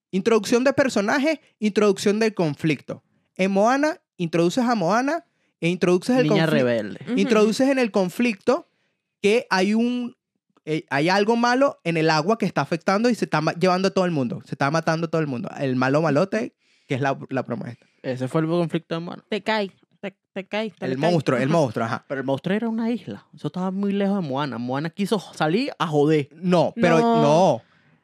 Introducción de personajes, introducción del conflicto. En Moana, introduces a Moana e introduces el Niña conflicto. rebelde. Introduces en el conflicto que hay un eh, hay algo malo en el agua que está afectando y se está llevando a todo el mundo. Se está matando a todo el mundo. El malo malote, que es la, la broma esta. Ese fue el conflicto de Moana. Te cae, te, te cae. te El cae. monstruo, el monstruo, ajá. Pero el monstruo era una isla. Eso estaba muy lejos de Moana. Moana quiso salir a joder. No, pero No. no.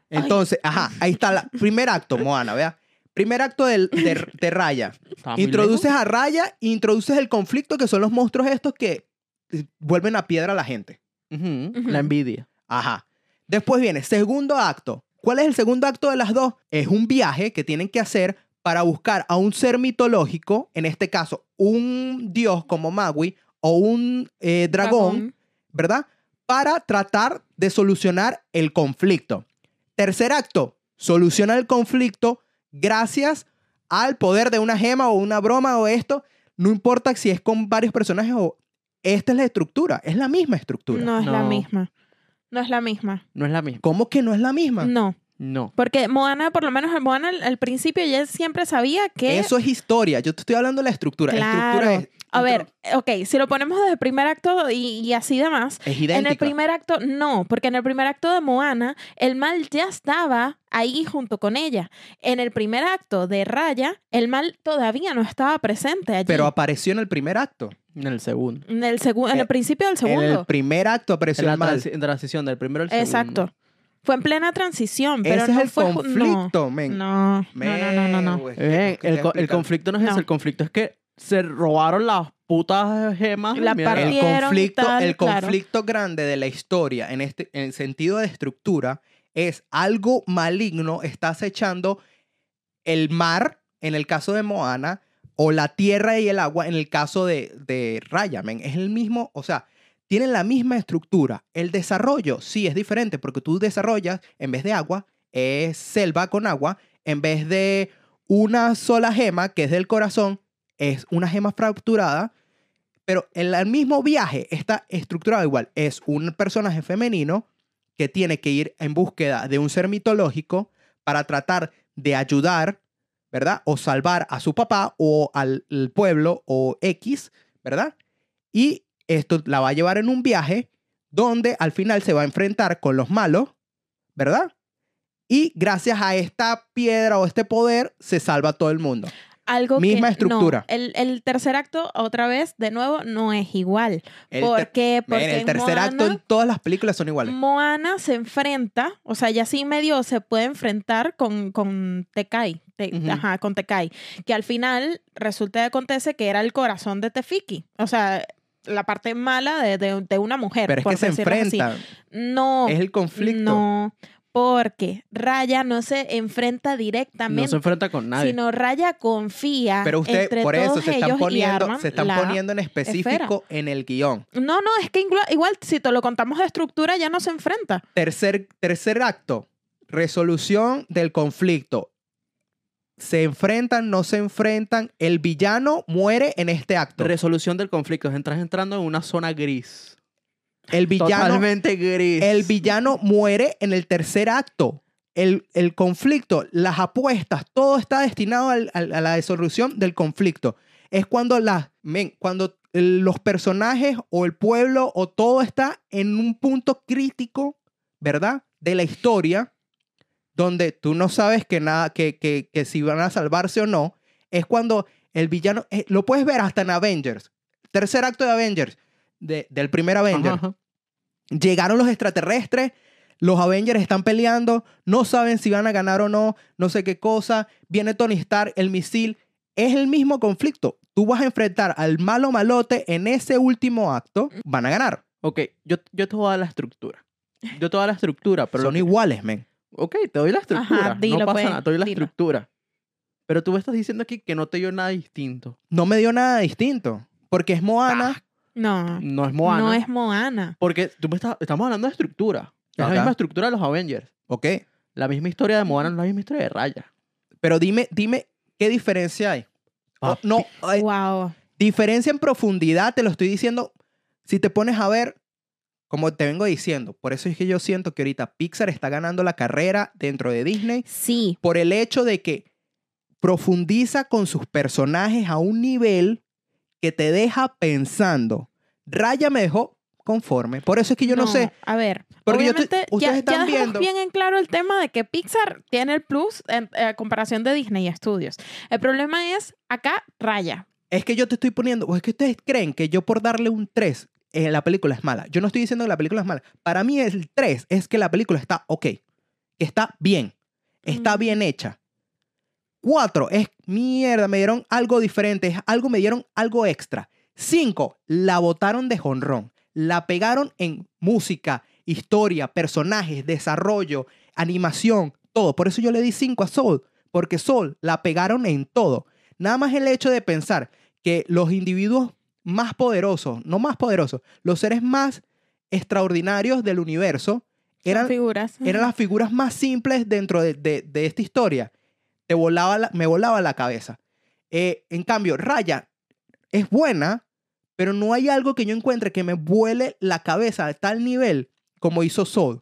Entonces, ajá, ahí está el primer acto, Moana, vea. Primer acto del- de, de Raya. Introduces lejos. a Raya introduces el conflicto que son los monstruos estos que eh, vuelven a piedra a la gente. La envidia. Ajá. Después viene segundo acto. ¿Cuál es el segundo acto de las dos? Es un viaje que tienen que hacer para buscar a un ser mitológico, en este caso, un dios como Maui o un eh, dragón, ¿verdad? Para tratar de solucionar el conflicto. Tercer acto, soluciona el conflicto gracias al poder de una gema o una broma o esto. No importa si es con varios personajes o... Esta es la estructura, es la misma estructura. No es la No. misma. No es la misma. No es la misma. ¿Cómo que no es la misma? No. No. Porque Moana, por lo menos en Moana, al, al principio ya siempre sabía que. Eso es historia. Yo te estoy hablando de la estructura. La Claro. estructura es, A ver, ok, si lo ponemos desde el primer acto y, y así demás. es En idéntica. el primer acto, no, porque en el primer acto de Moana, el mal ya estaba ahí junto con ella. En el primer acto de Raya, el mal todavía no estaba presente allí. Pero apareció en el primer acto. En el segundo. en el, segu- en eh, el principio del En el segundo. primer acto apareció En la el mal. transi- transición del primero al segundo. Exacto. Fue en plena transición, pero Ese no es el fue conflicto, no, men. No, no, no, no, no, Eh, ¿qué el, conflicto no es No. eso. El conflicto es que se robaron las putas gemas. La el conflicto, tal, el claro. conflicto grande de la historia en este en el sentido de estructura es algo maligno está acechando el mar en el caso de Moana o la tierra y el agua en el caso de, de Raya, men. Es el mismo, o sea, tienen la misma estructura. El desarrollo sí es diferente porque tú desarrollas, en vez de agua, es selva con agua, en vez de una sola gema, que es del corazón, es una gema fracturada, pero en el mismo viaje está estructurado igual. Es un personaje femenino que tiene que ir en búsqueda de un ser mitológico para tratar de ayudar, ¿verdad? O salvar a su papá o al pueblo o X, ¿verdad? Y esto la va a llevar en un viaje donde al final se va a enfrentar con los malos, ¿verdad? Y gracias a esta piedra o este poder se salva todo el mundo. Algo Misma que, estructura. No, el, el tercer acto, otra vez, de nuevo, no es igual. El, ¿Por qué? Porque el tercer acto en Moana- todas las películas son iguales. Moana se enfrenta, o sea, ya sí medio se puede enfrentar con, con Tekai, Te- Ujú. ajá, con Tekai, que al final resulta y acontece que era el corazón de Tefiki, o sea, la parte mala de, de- de una mujer. Pero es por que se decirlo así. enfrentan. No, Es el conflicto. no, porque Raya no se enfrenta No directamente, se enfrenta con nadie. sino Raya confía Pero usted, entre por eso se están poniendo, se están poniendo en específico en el guion. No, no, es que igual si te lo contamos de estructura ya no se enfrenta. Tercer, tercer acto, resolución del conflicto. Se enfrentan, no se enfrentan. El villano muere en este acto. Resolución del conflicto. Entras entrando en una zona gris. El villano, Totalmente gris. el villano muere en el tercer acto. El, el conflicto, las apuestas, todo está destinado al- al- a la resolución del conflicto. Es cuando, las men, cuando los personajes o el pueblo o todo está en un punto crítico, ¿verdad? De la historia, donde tú no sabes que, nada, que, que, que si van a salvarse o no. Es cuando el villano, eh, lo puedes ver hasta en Avengers. Tercer acto de Avengers, de- del primer Ajá, Avenger. ajá. Llegaron los extraterrestres, los Avengers están peleando, no saben si van a ganar o no, no sé qué cosa. Viene Tony Stark, el misil. Es el mismo conflicto. tú vas a enfrentar al malo malote en ese último acto, van a ganar. Ok, yo, yo te voy a dar la estructura. Yo te voy a dar la estructura, pero... Son que- iguales, men. Ok, te doy la estructura. dilo, no pasa pues, nada, te doy la dilo. estructura. Pero tú me estás diciendo aquí que no te dio nada distinto. No me dio nada distinto. Porque es Moana. No, No es Moana. no es Moana. Porque tú me estás, estamos hablando de estructura. Es la misma estructura de los Avengers. Ok. La misma historia de Moana no es la misma historia de Raya. Pero dime, dime, ¿qué diferencia hay? Oh, no, ay, Wow. diferencia en profundidad, te lo estoy diciendo. Si te pones a ver, como te vengo diciendo, por eso es que yo siento que ahorita Pixar está ganando la carrera dentro de Disney Sí, por el hecho de que profundiza con sus personajes a un nivel que te deja pensando. Raya me dejó conforme. Por eso es que yo no, sé. A ver, Porque yo estoy- obviamente ustedes ya, están ya dejamos viendo- bien en claro el tema de que Pixar tiene el plus en eh, comparación de Disney Studios. El problema es acá Raya. Es que yo te estoy poniendo, o es que ustedes creen que yo por darle un 3, eh, la película es mala. Yo no estoy diciendo que la película es mala. Para mí el 3 es que la película está ok, que está bien, está Mm. bien hecha. 4 es mierda, me dieron algo diferente, es algo, me dieron algo extra. 5, la botaron de jonrón, la pegaron en música, historia, personajes, desarrollo, animación, todo. Por eso yo le di 5 a Soul, porque Soul la pegaron en todo. Nada más el hecho de pensar que los individuos más poderosos, no más poderosos, los seres más extraordinarios del universo, eran, figuras. eran las figuras más simples dentro de, de- de esta historia. Te volaba la- me volaba la cabeza. Eh, en cambio, Raya es buena, pero no hay algo que yo encuentre que me vuele la cabeza a tal nivel como hizo Soul.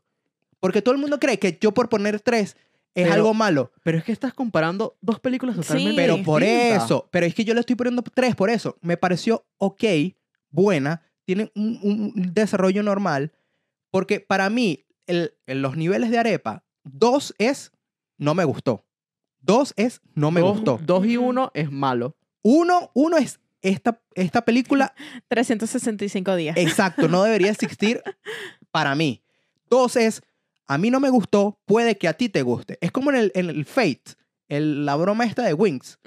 Porque todo el mundo cree que yo por poner tres es Pero- algo malo. Pero es que estás comparando dos películas Sí. totalmente Pero por eso, pero es que yo le estoy poniendo tres por eso. Me pareció ok, buena, tiene un, un desarrollo normal, porque para mí el- el- los niveles de arepa, dos es no me gustó. Dos es no me dos, gustó. Dos y uno es malo. Uno, uno es esta, esta película, 365 días. exacto, no debería existir para mí. Dos es, a mí no me gustó, puede que a ti te guste. Es como en el, en el Fate, el- la broma esta de Wings.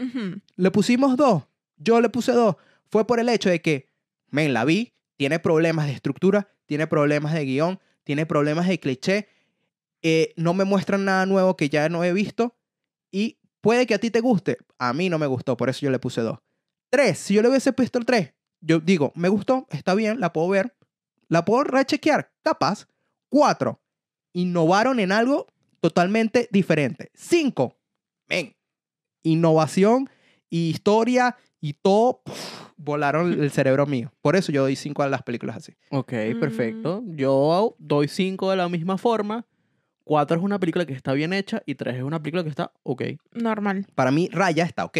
Le pusimos dos. Yo le puse dos. Fue por el hecho de que, men, la vi, tiene problemas de estructura, tiene problemas de guion, tiene problemas de cliché. eh, no me muestran nada nuevo que ya no he visto. Y puede que a ti te guste. A mí no me gustó, por eso yo le puse dos. Tres, si yo le hubiese puesto el tres, yo digo, me gustó, está bien, la puedo ver. La puedo rechequear, capaz. Cuatro, innovaron en algo totalmente diferente. Cinco, men, innovación y historia y todo, puf, volaron el cerebro mío. Por eso yo doy cinco a las películas así. Ok, Mm. perfecto. Yo doy cinco de la misma forma. Cuatro es una película que está bien hecha y tres es una película que está ok. Normal. Para mí, Raya está ok.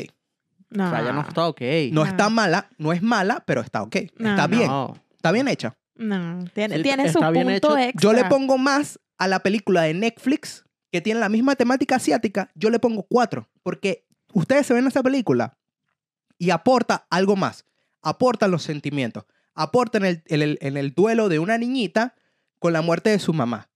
No. Raya no está ok. No No. está mala, no es mala, pero está ok. No, está bien, No. está bien hecha. No, tiene, Sí, tiene su punto extra. Yo le pongo más a la película de Netflix, que tiene la misma temática asiática, yo le pongo cuatro. Porque ustedes se ven esa película y aporta algo más. Aportan los sentimientos. Aporta en el, el, en el duelo de una niñita con la muerte de su mamá.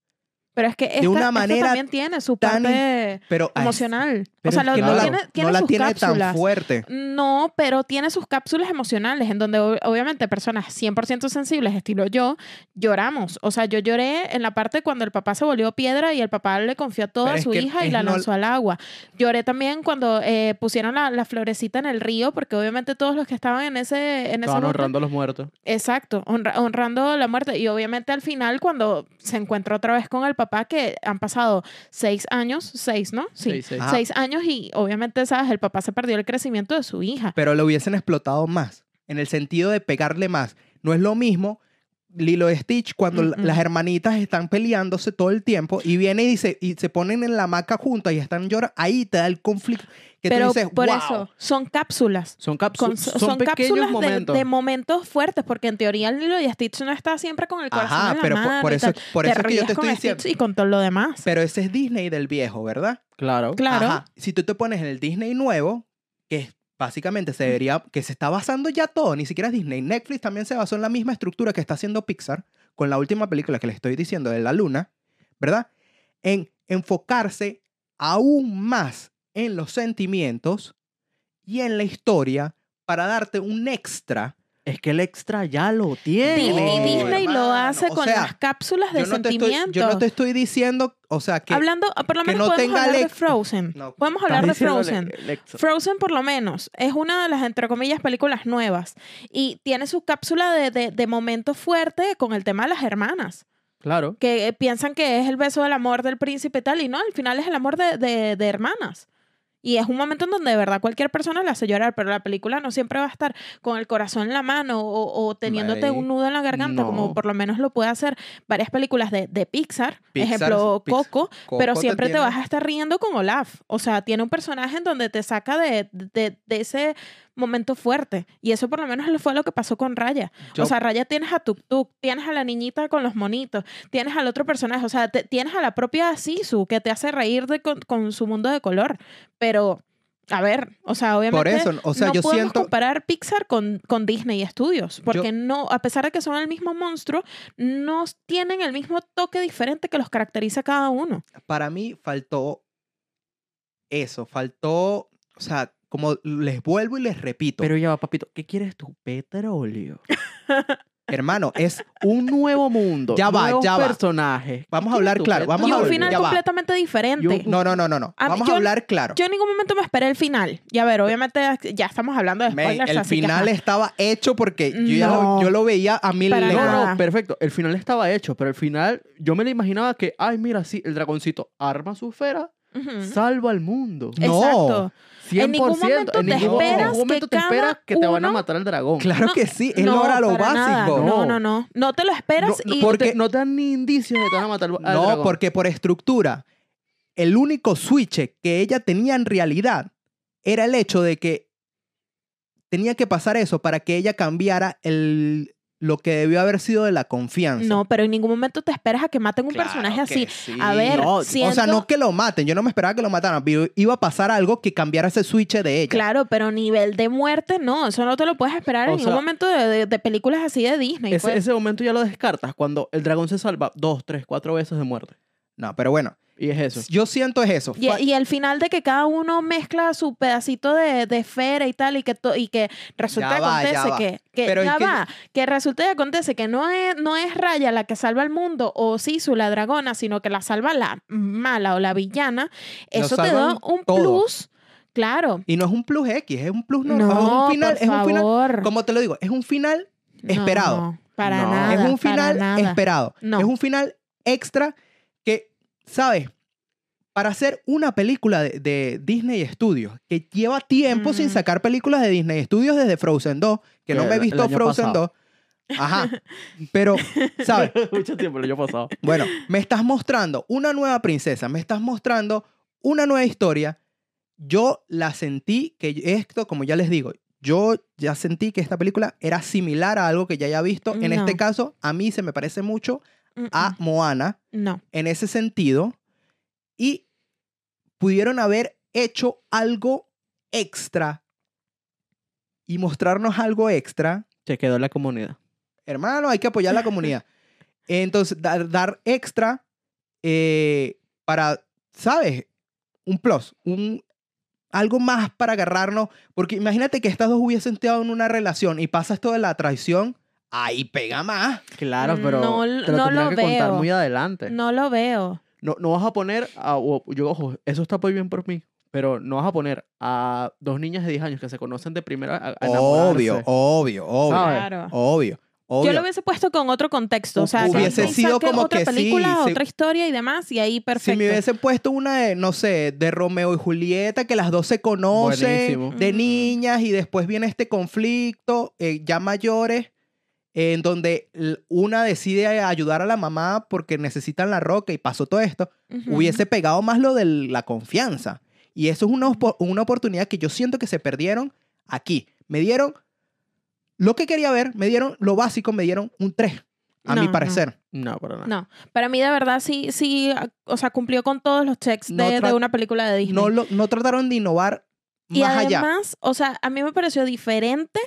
Pero es que esta, una esta manera también tiene su tan parte Pero, emocional. pero o sea, lo, que no la, tiene, tiene no la sus tiene cápsulas. tan fuerte. No, pero tiene sus cápsulas emocionales en donde ob- obviamente personas 100% sensibles, estilo yo, lloramos. O sea, yo lloré en la parte cuando el papá se volvió piedra y el papá le confió todo Pero a su hija y la no- lanzó al agua. Lloré también cuando eh, pusieron la, la florecita en el río, porque obviamente todos los que estaban en ese... En ese Estaban bote- honrando a los muertos. Exacto, honra- honrando la muerte. Y obviamente al final, cuando se encuentra otra vez con el papá, que han pasado seis años, seis, ¿no? Sí, Seis, seis. Años y obviamente, ¿sabes? El papá se perdió el crecimiento de su hija. pero lo hubiesen explotado más, en el sentido de pegarle más. No es lo mismo Lilo y Stitch cuando Mm, la- mm. las hermanitas están peleándose todo el tiempo y viene y dice y se ponen en la hamaca juntas y están llorando, ahí te da el conflicto que Pero tú dices, por "Wow". eso, son cápsulas. Son, Con- cápsulas son, son, pequeños cápsulas de- momentos. De, momentos fuertes, porque en teoría Lilo y Stitch no está siempre con el corazón Ajá, en la pero por, mano por eso, por eso es que yo te con estoy Stitch diciendo. Y con todo lo demás. Pero ese es Disney del viejo, ¿verdad? Claro. claro. Ajá. Si tú te pones en el Disney nuevo, que es- básicamente se debería, que se está basando ya todo, ni siquiera Disney. Netflix también se basó en la misma estructura que está haciendo Pixar con la última película que les estoy diciendo de la luna, ¿verdad? En enfocarse aún más en los sentimientos y en la historia para darte un extra. Es que el extra ya lo tiene. Disney, Disney lo hace o con sea, las cápsulas de Yo no, te estoy, sentimiento. yo no te estoy diciendo, o sea, que Hablando, ah, por lo menos no podemos hablar de Frozen. No. Podemos hablar de Frozen. Frozen, por lo menos, es una de las, entre comillas, películas nuevas. Y tiene su cápsula de, de, de momento fuerte con el tema de las hermanas. Claro. Que eh, piensan que es el beso del amor del príncipe y tal. Y no, al final es el amor de, de, de hermanas. Y es un momento en donde de verdad cualquier persona la hace llorar, pero la película no siempre va a estar con el corazón en la mano o, o teniéndote un nudo en la garganta, como por lo menos lo puede hacer varias películas de, de Pixar, Pixar, ejemplo Coco, Coco pero te siempre te, tiene- vas a estar riendo con Olaf. O sea, tiene un personaje en donde te saca de, de, de ese momento fuerte. Y eso por lo menos fue lo que pasó con Raya. Yo- O sea, Raya tienes a Tuk Tuk, tienes a la niñita con los monitos, tienes al otro personaje, o sea, te- tienes a la propia Sisu que te hace reír de, con, con su mundo de color. Pero, a ver, o sea, obviamente Por eso, o sea, no yo podemos siento- comparar Pixar con, con Disney Studios, porque no, a pesar de que son el mismo monstruo, no tienen el mismo toque diferente que los caracteriza cada uno. para mí faltó eso, faltó, o sea, como les vuelvo y les repito, Pero ya va, papito. ¿Qué quieres tú? Petróleo. hermano, es Un nuevo mundo. Ya va, ya va. personajes. Vamos ¿Qué a hablar claro, vamos y a un hablar- final ya va. completamente diferente. Un- No, no, no, no. A Vamos yo- a hablar claro. Yo en ningún momento me esperé el final. Y a ver, obviamente ya estamos hablando de spoilers. el así que, final estaba hecho porque yo, ya lo, yo lo veía a mil Para No, no, perfecto. El final estaba hecho, pero el final yo me lo imaginaba que, ay, mira, sí, el dragoncito arma su esfera, salva al mundo. No. Exacto. 100%. En ningún momento te ningún- esperas ningún momento que te esperas cada que te van a matar al dragón. Claro No, que sí, es no, era lo nada. básico. No, No. no, no. No te lo esperas No, y... no, porque- te- no te dan ni indicios de que te van a matar al No, dragón. porque por estructura, el único switch que ella tenía en realidad era el hecho de que tenía que pasar eso para que ella cambiara el, lo que debió haber sido de la confianza. No, pero en ningún momento te esperas a que maten un Claro personaje que así. sí. A ver, No, O sea, no que lo maten. Yo no me esperaba que lo mataran. Iba a pasar algo que cambiara ese switch de ella. Claro, pero nivel de muerte, no. Eso no te lo puedes esperar O en ningún sea, momento de, de- de películas así de Disney. ese, pues. ese momento ya lo descartas cuando el dragón se salva dos, tres, cuatro veces de muerte. No, pero bueno. Y es eso. Yo siento es eso. Y, y el final de que cada uno mezcla su pedacito de, de esfera y tal, y que, to- y que resulta Ya y va, ya acontece que, que Pero ya va, que resulta y acontece que no es, no es Raya la que salva al mundo o Sisu la dragona, sino que la salva la mala o la villana, eso te da un plus, claro. Y no es un plus X, es un plus normal. No, es un final, por es un final. favor. Como te lo digo, es un final esperado. No, para No. nada. es un final esperado. No. Es un final extra ¿sabes? Para hacer una película de, de Disney Studios, que lleva tiempo sin Mm. sacar películas de Disney Studios desde Frozen 2, que no Que me he visto Frozen pasado. 2. Ajá. Pero, ¿sabes? Mucho tiempo el año pasado. Bueno, me estás mostrando una nueva princesa, me estás mostrando una nueva historia. Yo la sentí que esto, como ya les digo, yo ya sentí que esta película era similar a algo que ya haya visto. En No. este caso, a mí se me parece mucho Mm, a. Moana No. en ese sentido y pudieron haber hecho algo extra y mostrarnos algo extra Se quedó la comunidad. hermano, hay que apoyar a la comunidad. Entonces, dar, dar extra eh, para, ¿sabes? Un plus, un, algo más para agarrarnos. Porque imagínate que estas dos hubiesen estado en una relación y pasa esto de la traición, ahí pega más. Claro, pero No, te lo no lo que contar veo. muy adelante. No, No lo veo. no, vas a poner a... yo, ojo, eso está muy bien por mí. Pero no vas a poner a dos niñas de 10 años que se conocen de primera a, a Obvio, enamorarse. obvio, obvio, ¿Sabes? Claro. obvio, obvio. Yo lo hubiese puesto con otro contexto. O sea, que Hubiese Disney sido como otra que sí, película, se- otra historia y demás, y ahí perfecto. Si me hubiese puesto una de, no sé, de Romeo y Julieta, que las dos se conocen, Buenísimo. de niñas, y después viene este conflicto, eh, ya mayores, en donde una decide ayudar a la mamá porque necesitan la roca y pasó todo esto, Ujú. hubiese pegado más lo de la confianza. Y eso es una, una oportunidad que yo siento que se perdieron aquí. Me dieron lo que quería ver, me dieron lo básico, me dieron un 3, a No, mi no. parecer. No, para nada. No, para mí de verdad sí, sí, o sea, cumplió con todos los checks No de, de una película de Disney. No, lo- no trataron de innovar y más allá. además, o sea, a mí me pareció diferente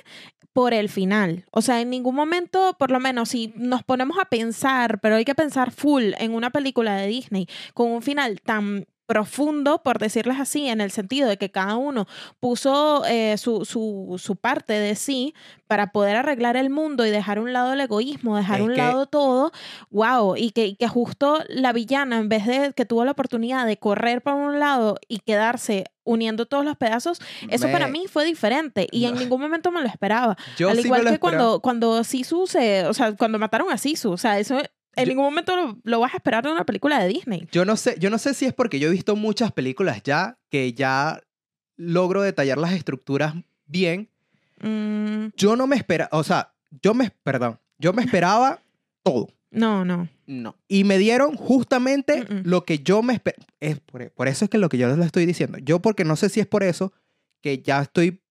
por el final. O sea, en ningún momento, por lo menos, si nos ponemos a pensar, pero hay que pensar full en una película de Disney con un final tan profundo, por decirles así, en el sentido de que cada uno puso eh, su, su, su parte de sí para poder arreglar el mundo y dejar a un lado el egoísmo, dejar a un que- lado todo, wow, y que, y que justo la villana, en vez de que tuvo la oportunidad de correr para un lado y quedarse uniendo todos los pedazos, eso para mí fue diferente y en ningún momento me lo esperaba. Yo Al sí me igual lo que esperaba. cuando, cuando Sisu se, o sea, cuando mataron a Sisu, o sea, eso en Yo- ningún momento lo, lo vas a esperar de una película de Disney. Yo no sé, yo no sé si es porque yo he visto muchas películas ya que ya logro detallar las estructuras bien. Mm, Yo no me esperaba, o sea, yo me, perdón, yo me esperaba todo. no, no. No. Y me dieron justamente Mm-mm. lo que yo me esperaba. Es por, por eso es que lo que yo les estoy diciendo. Yo porque no sé si es por eso que ya estoy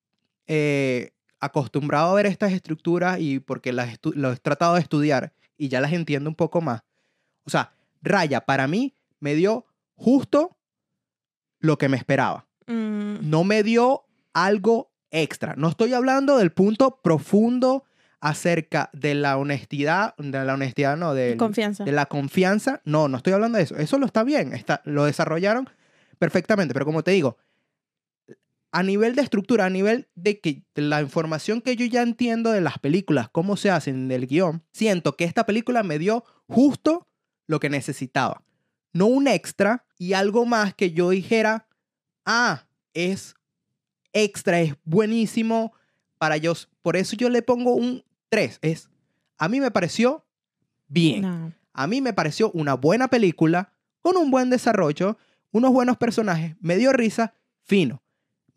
eh, acostumbrado a ver estas estructuras y porque las lo he tratado de estudiar y ya las entiendo un poco más. O sea, Raya para mí me dio justo lo que me esperaba. Mm, No me dio algo extra. No estoy hablando del punto profundo acerca de la honestidad, de la honestidad, no, del, confianza. de la confianza. No, no estoy hablando de eso. Eso lo está bien, está, lo desarrollaron perfectamente, pero como te digo, a nivel de estructura, a nivel de que la información que yo ya entiendo de las películas, cómo se hacen del guion, siento que esta película me dio justo lo que necesitaba. No un extra y algo más que yo dijera, ah, es extra, es buenísimo para ellos. Por eso yo le pongo un 3. Es, a mí me pareció bien. No. A mí me pareció una buena película, con un buen desarrollo, unos buenos personajes, me dio risa, fino.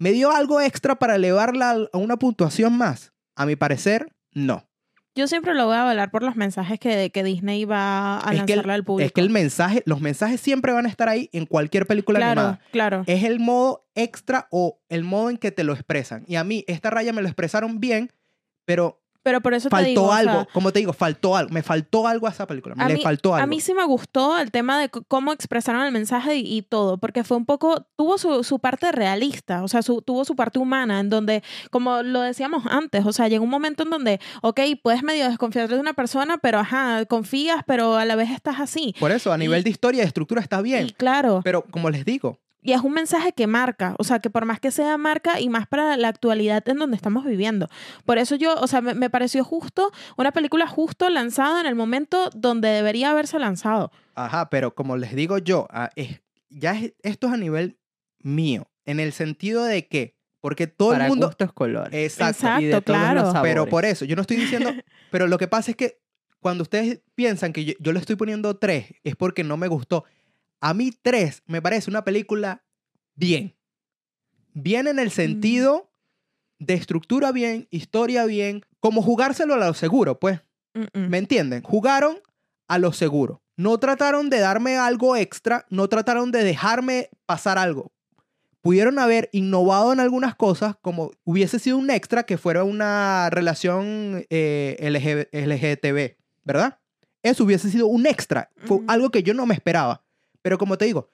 ¿Me dio algo extra para elevarla a una puntuación más? A mi parecer, no. Yo siempre lo voy a avalar por los mensajes que, que Disney va a Es que el- lanzarle al público. Es que el mensaje, los mensajes siempre van a estar ahí en cualquier película claro, animada. claro. Es el modo extra o el modo en que te lo expresan. Y a mí, esta raya me lo expresaron bien, pero Pero por eso te faltó digo, o algo. sea, Como te digo, faltó algo. Me faltó algo a esa película. Me A le mí- faltó algo. A mí sí me gustó el tema de cómo expresaron el mensaje y, y todo, porque fue un poco, tuvo su, su parte realista, o sea, su- tuvo su parte humana, en donde, como lo decíamos antes, o sea, llegó un momento en donde, ok, puedes medio desconfiar de una persona, pero ajá, confías, pero a la vez estás así. Por eso, a nivel de historia y de estructura está bien. Y claro, Pero como les digo, y es un mensaje que marca, o sea, que por más que sea marca y más para la actualidad en donde estamos viviendo. Por eso yo, o sea, me, me pareció justo, una película justo lanzada en el momento donde debería haberse lanzado. Ajá, pero como les digo yo, ah, es- ya es- esto es a nivel mío, en el sentido de que, porque todo Para el mundo... gustos colores. Exacto. Y de Exacto, todos los claro. Pero por eso, yo no estoy diciendo, pero lo que pasa es que cuando ustedes piensan que yo, yo le estoy poniendo tres, es porque no me gustó. A mí tres me parece una película bien. Bien en el sentido de estructura bien, historia bien, como jugárselo a lo seguro, pues. Mm, mm. ¿Me entienden? Jugaron a lo seguro. No trataron de darme algo extra, no trataron de dejarme pasar algo. Pudieron haber innovado en algunas cosas, como hubiese sido un extra que fuera una relación eh, LG LGTB, ¿verdad? Eso hubiese sido un extra. Fue Ujú. algo que yo no me esperaba. Pero como te digo,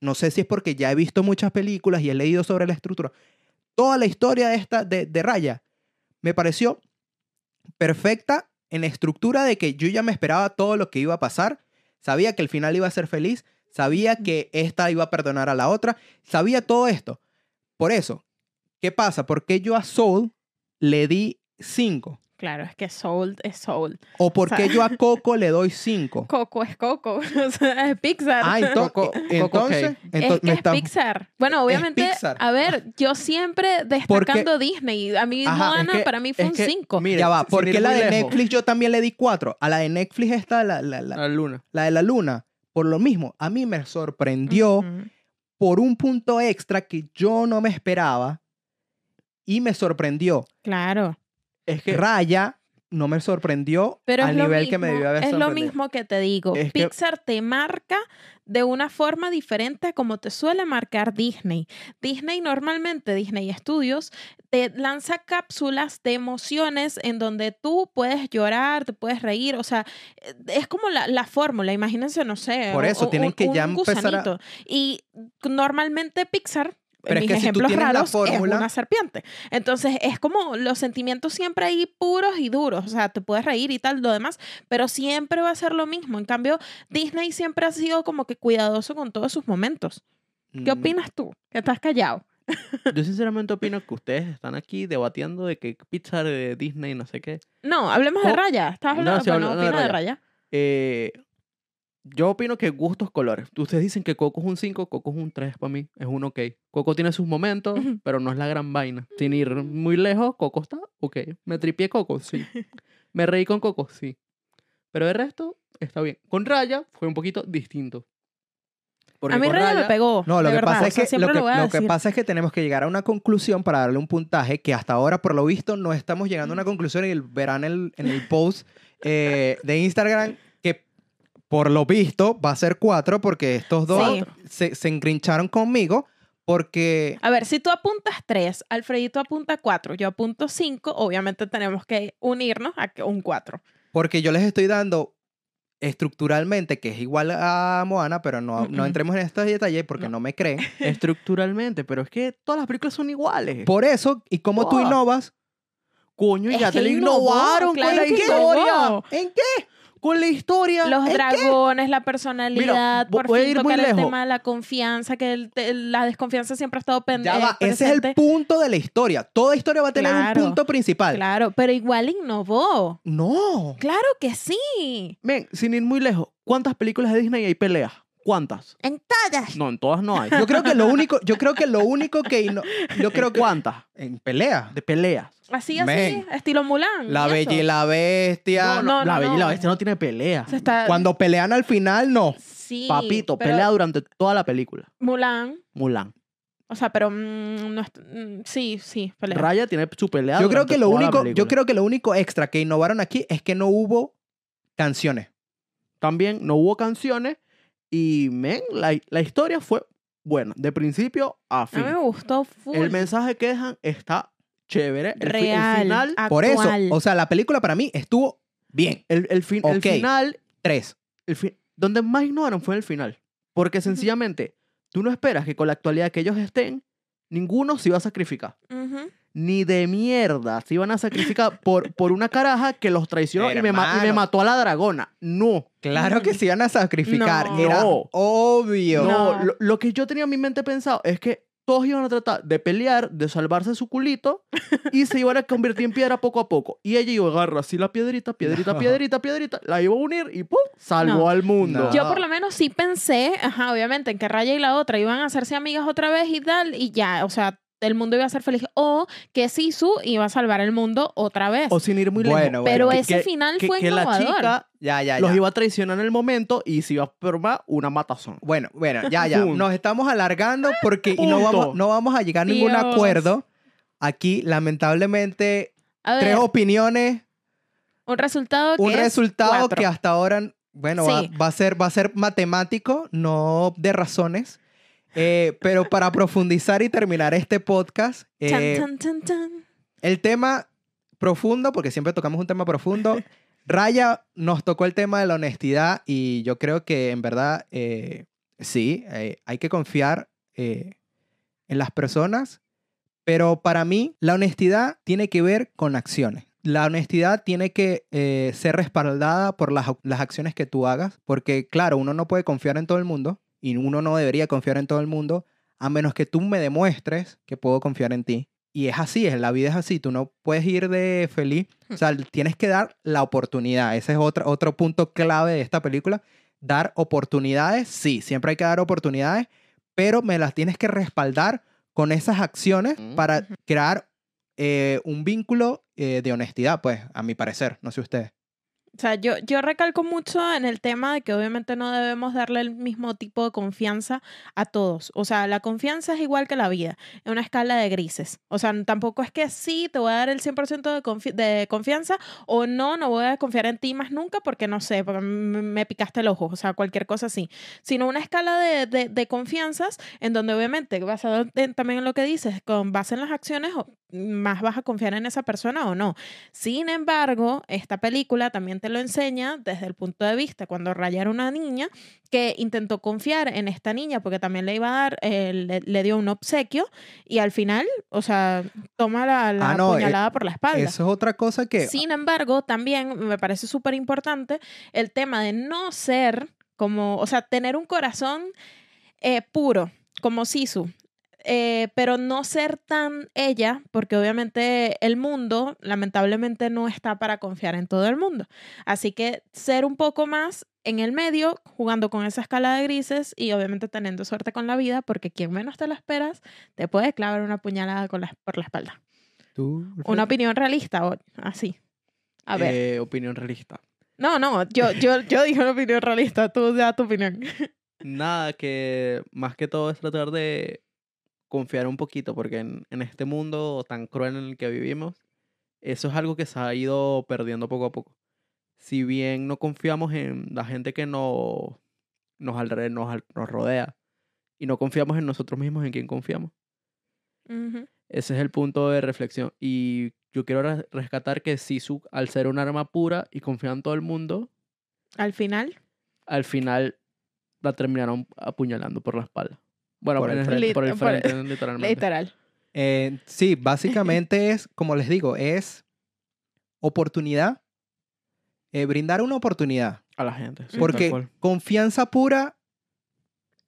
no sé si es porque ya he visto muchas películas y he leído sobre la estructura. Toda la historia de esta de, de Raya me pareció perfecta en estructura de que yo ya me esperaba todo lo que iba a pasar. Sabía que el final iba a ser feliz. Sabía que esta iba a perdonar a la otra. Sabía todo esto. Por eso, ¿qué pasa? ¿Por qué yo a Soul le di 5? Claro, es que Soul es Soul. ¿O por sea- qué yo a Coco le doy 5? Coco es Coco, o sea, es Pixar. Ah, ento- Coco- entonces, Coco entonces, es que me es está- Pixar. Bueno, obviamente, Pixar. a ver, yo siempre destacando Disney. A mí Ajá, Moana es que- para mí fue es un que, 5. mire, ya va, sin ¿por ir qué la de lejos. Netflix yo también le di 4? A la de Netflix esta, la, la, la, La luna. la de la luna, por lo mismo, a mí me sorprendió por un punto extra que yo no me esperaba y me sorprendió. Claro. Es que Raya no me sorprendió Pero al nivel mismo, que me debió haber Es lo sorprendido. mismo que te digo. Es que- Pixar te marca de una forma diferente a como te suele marcar Disney. Disney normalmente, Disney Studios, te lanza cápsulas de emociones en donde tú puedes llorar, te puedes reír. O sea, eh, es como la, la fórmula. Imagínense, no sé. Por eso, tienen un- que un ya empezar a-. Y normalmente Pixar Pero en es mis que si tú ejemplos tienes la raros, fórmula- es una serpiente. Entonces, es como los sentimientos siempre ahí puros y duros. O sea, te puedes reír y tal, lo demás, pero siempre va a ser lo mismo. En cambio, Disney siempre ha sido como que cuidadoso con todos sus momentos. ¿Qué Mm, opinas tú? Que estás callado. Yo sinceramente opino que ustedes están aquí debatiendo de que Pixar de Disney, no sé qué. No, hablemos de Co- Raya. ¿Estás No, hablando sí, bueno, de opina de Raya. Raya? Eh, yo opino que gustos, colores. Ustedes dicen que Coco es un 5, Coco es un 3 para mí. Es un ok. Coco tiene sus momentos, pero no es la gran vaina. Sin ir muy lejos, Coco está ok. Me tripié Coco, sí. Me reí con Coco, sí. Pero de resto, está bien. Con Raya fue un poquito distinto. Porque A mí con Raya me pegó. No, lo que pasa es que, lo que, lo pasa es que tenemos que llegar a una conclusión para darle un puntaje que hasta ahora, por lo visto, no estamos llegando a una conclusión y el- verán el, en el post eh, de Instagram por lo visto va a ser cuatro porque estos dos Sí. se, se engrincharon conmigo porque A ver, si tú apuntas tres, Alfredito apunta cuatro, yo apunto cinco, obviamente tenemos que unirnos a que un cuatro. porque yo les estoy dando estructuralmente que es igual a Moana, pero no, no Mm-mm. entremos en estos detalles porque no, No. me creen. Estructuralmente, pero es que todas las películas son iguales. Por eso, y como tú innovas, Coño, Es ya que te lo innovaron claro con la historia. ¿en qué? Con la historia. Los dragones, la personalidad, por voy a fin muy tocar el lejos. tema de la confianza, que el- el- la desconfianza siempre ha estado pendiente. Ya va, ese es el punto de la historia. Toda historia va a tener Claro, un punto principal. Claro, pero igual innovó. No. Claro que sí. Men, sin ir muy lejos, ¿cuántas películas de Disney hay peleas? ¿Cuántas? En todas. No, en todas no hay. Yo creo que lo único, yo creo que lo único que inno- yo creo que ¿Cuántas? en pelea. De peleas. Así, así, Men. estilo Mulan. La y Bella y la Bestia. No, no, la no, Bella y la. Bestia no tiene pelea. Se está... Cuando pelean al final, no. Sí, Papito, pero pelea durante toda la película. Mulan. Mulan. O sea, pero mm, no est- mm, sí, sí, pelea. Raya tiene su pelea. Yo creo durante que lo toda la único, yo película. creo que lo único extra que innovaron aquí es que no hubo canciones. También no hubo canciones y, men, la, la historia fue buena, de principio a A fin. mí me gustó full. El mensaje que dejan está chévere. El, fi- el real, final, Por eso, actual. o sea, la película para mí estuvo bien. el, el fin- el Ok. final, Tres. el fi- donde más ignoraron fue en el final. Porque sencillamente, tú no esperas que con la actualidad que ellos estén, ninguno se iba a sacrificar. Ujú. Ni de mierda se iban a sacrificar por, por una caraja que los traicionó y me, ma- y me mató a la dragona. No. Claro que se iban a sacrificar. No. Era No. obvio. No, No. Lo, lo que yo tenía en mi mente pensado es que todos iban a tratar de pelear, de salvarse su culito y se iban a convertir en piedra poco a poco. Y ella iba a agarrar así la piedrita, piedrita, No. piedrita, piedrita, la iba a unir y ¡pum! Salvó No. al mundo. No. Yo por lo menos sí pensé, ajá, obviamente, en que Raya y la otra iban a hacerse amigas otra vez y tal, y ya, o sea, el mundo iba a ser feliz. O que Sisu iba a salvar el mundo otra vez. O sin ir muy Bueno, lejos. Pero que- ese que- final que, fue que la innovador. chica Ya, ya, los iba a traicionar en el momento y se iba a formar una matazón. Bueno, bueno, ya, ya. Nos estamos alargando porque y no, vamos, no vamos a llegar a ningún Dios. acuerdo. Aquí, lamentablemente, a tres opiniones, un resultado que un es resultado cuatro. que hasta ahora, bueno, va a ser, va a ser matemático, no de razones. Eh, pero para profundizar y terminar este podcast, eh, chan, chan, chan. el tema profundo, porque siempre tocamos un tema profundo. Raya nos tocó el tema de la honestidad y yo creo que en verdad eh, sí, eh, hay que confiar eh, en las personas, pero para mí la honestidad tiene que ver con acciones. La honestidad tiene que eh, ser respaldada por las, las acciones que tú hagas, porque claro, uno no puede confiar en todo el mundo y uno no debería confiar en todo el mundo a menos que tú me demuestres que puedo confiar en ti. Y es así, la vida es así, tú no puedes ir de feliz, o sea, tienes que dar la oportunidad. Ese es otro, otro punto clave de esta película. Dar oportunidades, sí, siempre hay que dar oportunidades, pero me las tienes que respaldar con esas acciones Mm. para crear eh, un vínculo eh, de honestidad, pues, a mi parecer, no sé ustedes. O sea, yo, yo recalco mucho en el tema de que obviamente no debemos darle el mismo tipo de confianza a todos. O sea, la confianza es igual que la vida, en una escala de grises. O sea, tampoco es que sí, te voy a dar el 100% de, confi- de confianza o no, no voy a confiar en ti más nunca porque no sé, me picaste el ojo, o sea, cualquier cosa así. Sino una escala de, de, de confianzas en donde obviamente, basado en- también en lo que dices, con base en las acciones, más vas a confiar en esa persona o no. Sin embargo, esta película también te lo enseña desde el punto de vista cuando Raya era una niña que intentó confiar en esta niña porque también le iba a dar, eh, le, le dio un obsequio y al final, o sea, toma la, la Ah, no, eh, puñalada por la espalda. Eso es otra cosa que... Sin embargo, también me parece súper importante el tema de no ser como, o sea, tener un corazón eh, puro. como Sisu. Eh, pero no ser tan ella, porque obviamente el mundo lamentablemente no está para confiar en todo el mundo. Así que ser un poco más en el medio, jugando con esa escala de grises y obviamente teniendo suerte con la vida, porque quien menos te lo esperas, te puede clavar una puñalada con la- por la espalda. ¿Tú, Una opinión realista, o así. A ver. Eh, opinión realista. No, no, yo, yo, yo dije una opinión realista, tú da tu opinión. Nada, que más que todo es tratar de confiar un poquito, porque en, en este mundo tan cruel en el que vivimos, eso es algo que se ha ido perdiendo poco a poco. Si bien no confiamos en la gente que nos, nos, alre- nos, nos rodea y no confiamos en nosotros mismos, en quién confiamos. Ese es el punto de reflexión. Y yo quiero re- rescatar que Sisu, al ser un arma pura y confiar en todo el mundo, Al final, al final la terminaron apuñalando por la espalda. Bueno, Por por, el frente. por el Lit- por el- frente, literalmente. literal. Eh, sí, básicamente es, como les digo, es oportunidad, eh, brindar una oportunidad. A la gente. sí, Porque confianza pura,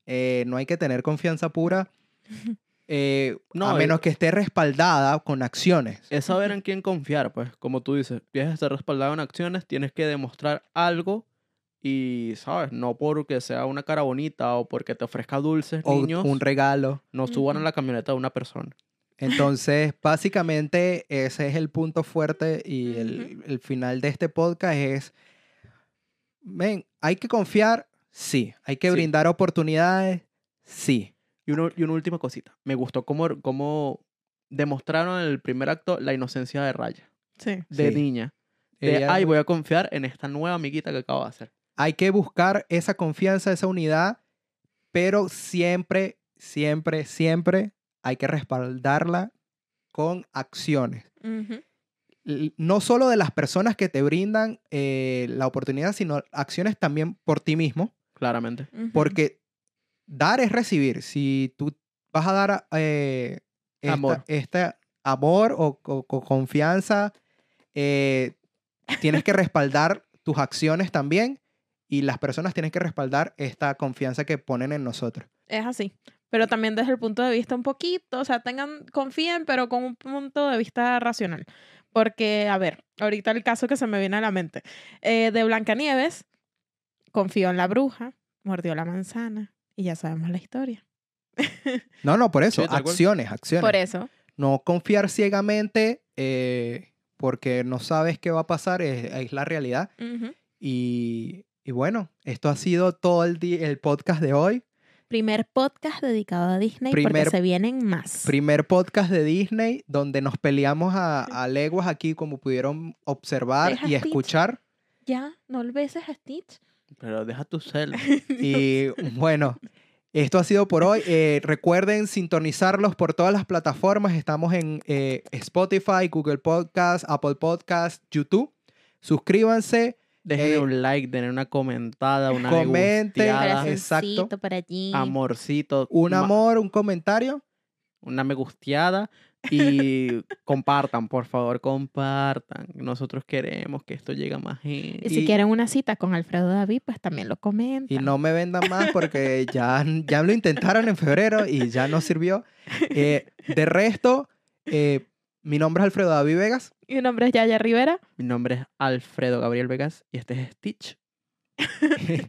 eh, no hay que tener confianza pura, eh, No, a menos que esté respaldada con acciones. Es saber en quién confiar, pues. Como tú dices, tienes que estar respaldado en acciones, tienes que demostrar algo y, ¿sabes? No porque sea una cara bonita o porque te ofrezca dulces, O niños, un regalo. no suban a la camioneta de una persona. Entonces, básicamente, ese es el punto fuerte y el, el final de este podcast es, ven, hay que confiar, sí. Hay que Sí. brindar oportunidades, sí. Y, uno, y una última cosita. Me gustó cómo, cómo demostraron en el primer acto la inocencia de Raya, Sí. de Sí. niña. De, Ella- ay, voy a confiar en esta nueva amiguita que acabo de hacer. Hay que buscar esa confianza, esa unidad, pero siempre, siempre, siempre hay que respaldarla con acciones. No solo de las personas que te brindan eh, la oportunidad, sino acciones también por ti mismo, Claramente. Porque dar es recibir. Si tú vas a dar eh, esta- Amor. este amor o, o- o confianza, eh, tienes que respaldar tus acciones también y las personas tienen que respaldar esta confianza que ponen en nosotros. Es así. Pero también desde el punto de vista un poquito, o sea, tengan, confíen, pero con un punto de vista racional. Porque, a ver, ahorita el caso que se me viene a la mente. Eh, de Blancanieves, confió en la bruja, mordió la manzana y ya sabemos la historia. No, no, por eso, Sí, acciones, acciones. Por eso. No confiar ciegamente eh, porque no sabes qué va a pasar, es, es la realidad. Y, y bueno, esto ha sido todo el, di- el podcast de hoy. Primer podcast dedicado a Disney Primer- porque se vienen más. Primer podcast de Disney donde nos peleamos a, a leguas aquí, como pudieron observar y Stitch. escuchar. Ya, no beses a Stitch. Pero deja tu cel. Y bueno, esto ha sido por hoy. Eh, recuerden sintonizarlos por todas las plataformas. Estamos en eh, Spotify, Google Podcast, Apple Podcast, YouTube. Suscríbanse, Déjenle Eh, un like, denle una comentada, una comenten, exacto. Por allí. amorcito, un amor, un comentario. una me gusteada y compartan, por favor, compartan. Nosotros queremos que esto llegue a más gente. Y si y- quieren una cita con Alfredo David, pues también lo comentan. Y no me vendan más porque ya, ya lo intentaron en febrero y ya no sirvió. Eh, de resto, eh, mi nombre es Alfredo David Vegas. Mi nombre es Yaya Rivera. Mi nombre es Alfredo Gabriel Vegas y este es Stitch.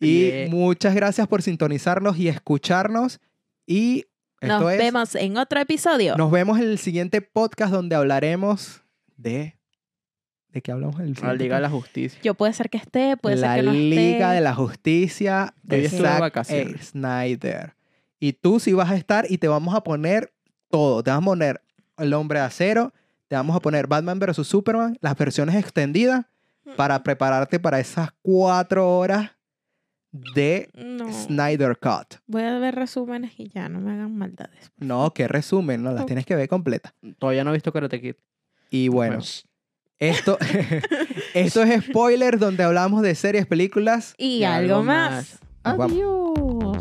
Y Yeah. muchas gracias por sintonizarnos y escucharnos. Y esto Nos es, vemos en otro episodio. nos vemos en el siguiente podcast donde hablaremos de... ¿De qué hablamos en el La Liga de la podcast? Justicia. Yo puede ser que esté, puede la ser que no Liga esté. de la Justicia de Zack. Snyder. Y tú sí vas a estar y te vamos a poner todo. Te vamos a poner El Hombre de Acero, te vamos a poner Batman vs. Superman, las versiones extendidas, para prepararte para esas cuatro horas de No. Snyder Cut. Voy a ver resúmenes y ya, no me hagan maldades. No, qué resumen, no las tienes que ver completa. Todavía no he visto Karate Kid. Y bueno, Pues, esto, esto es spoiler donde hablamos de series, películas. Y, Y algo algo más. Adiós.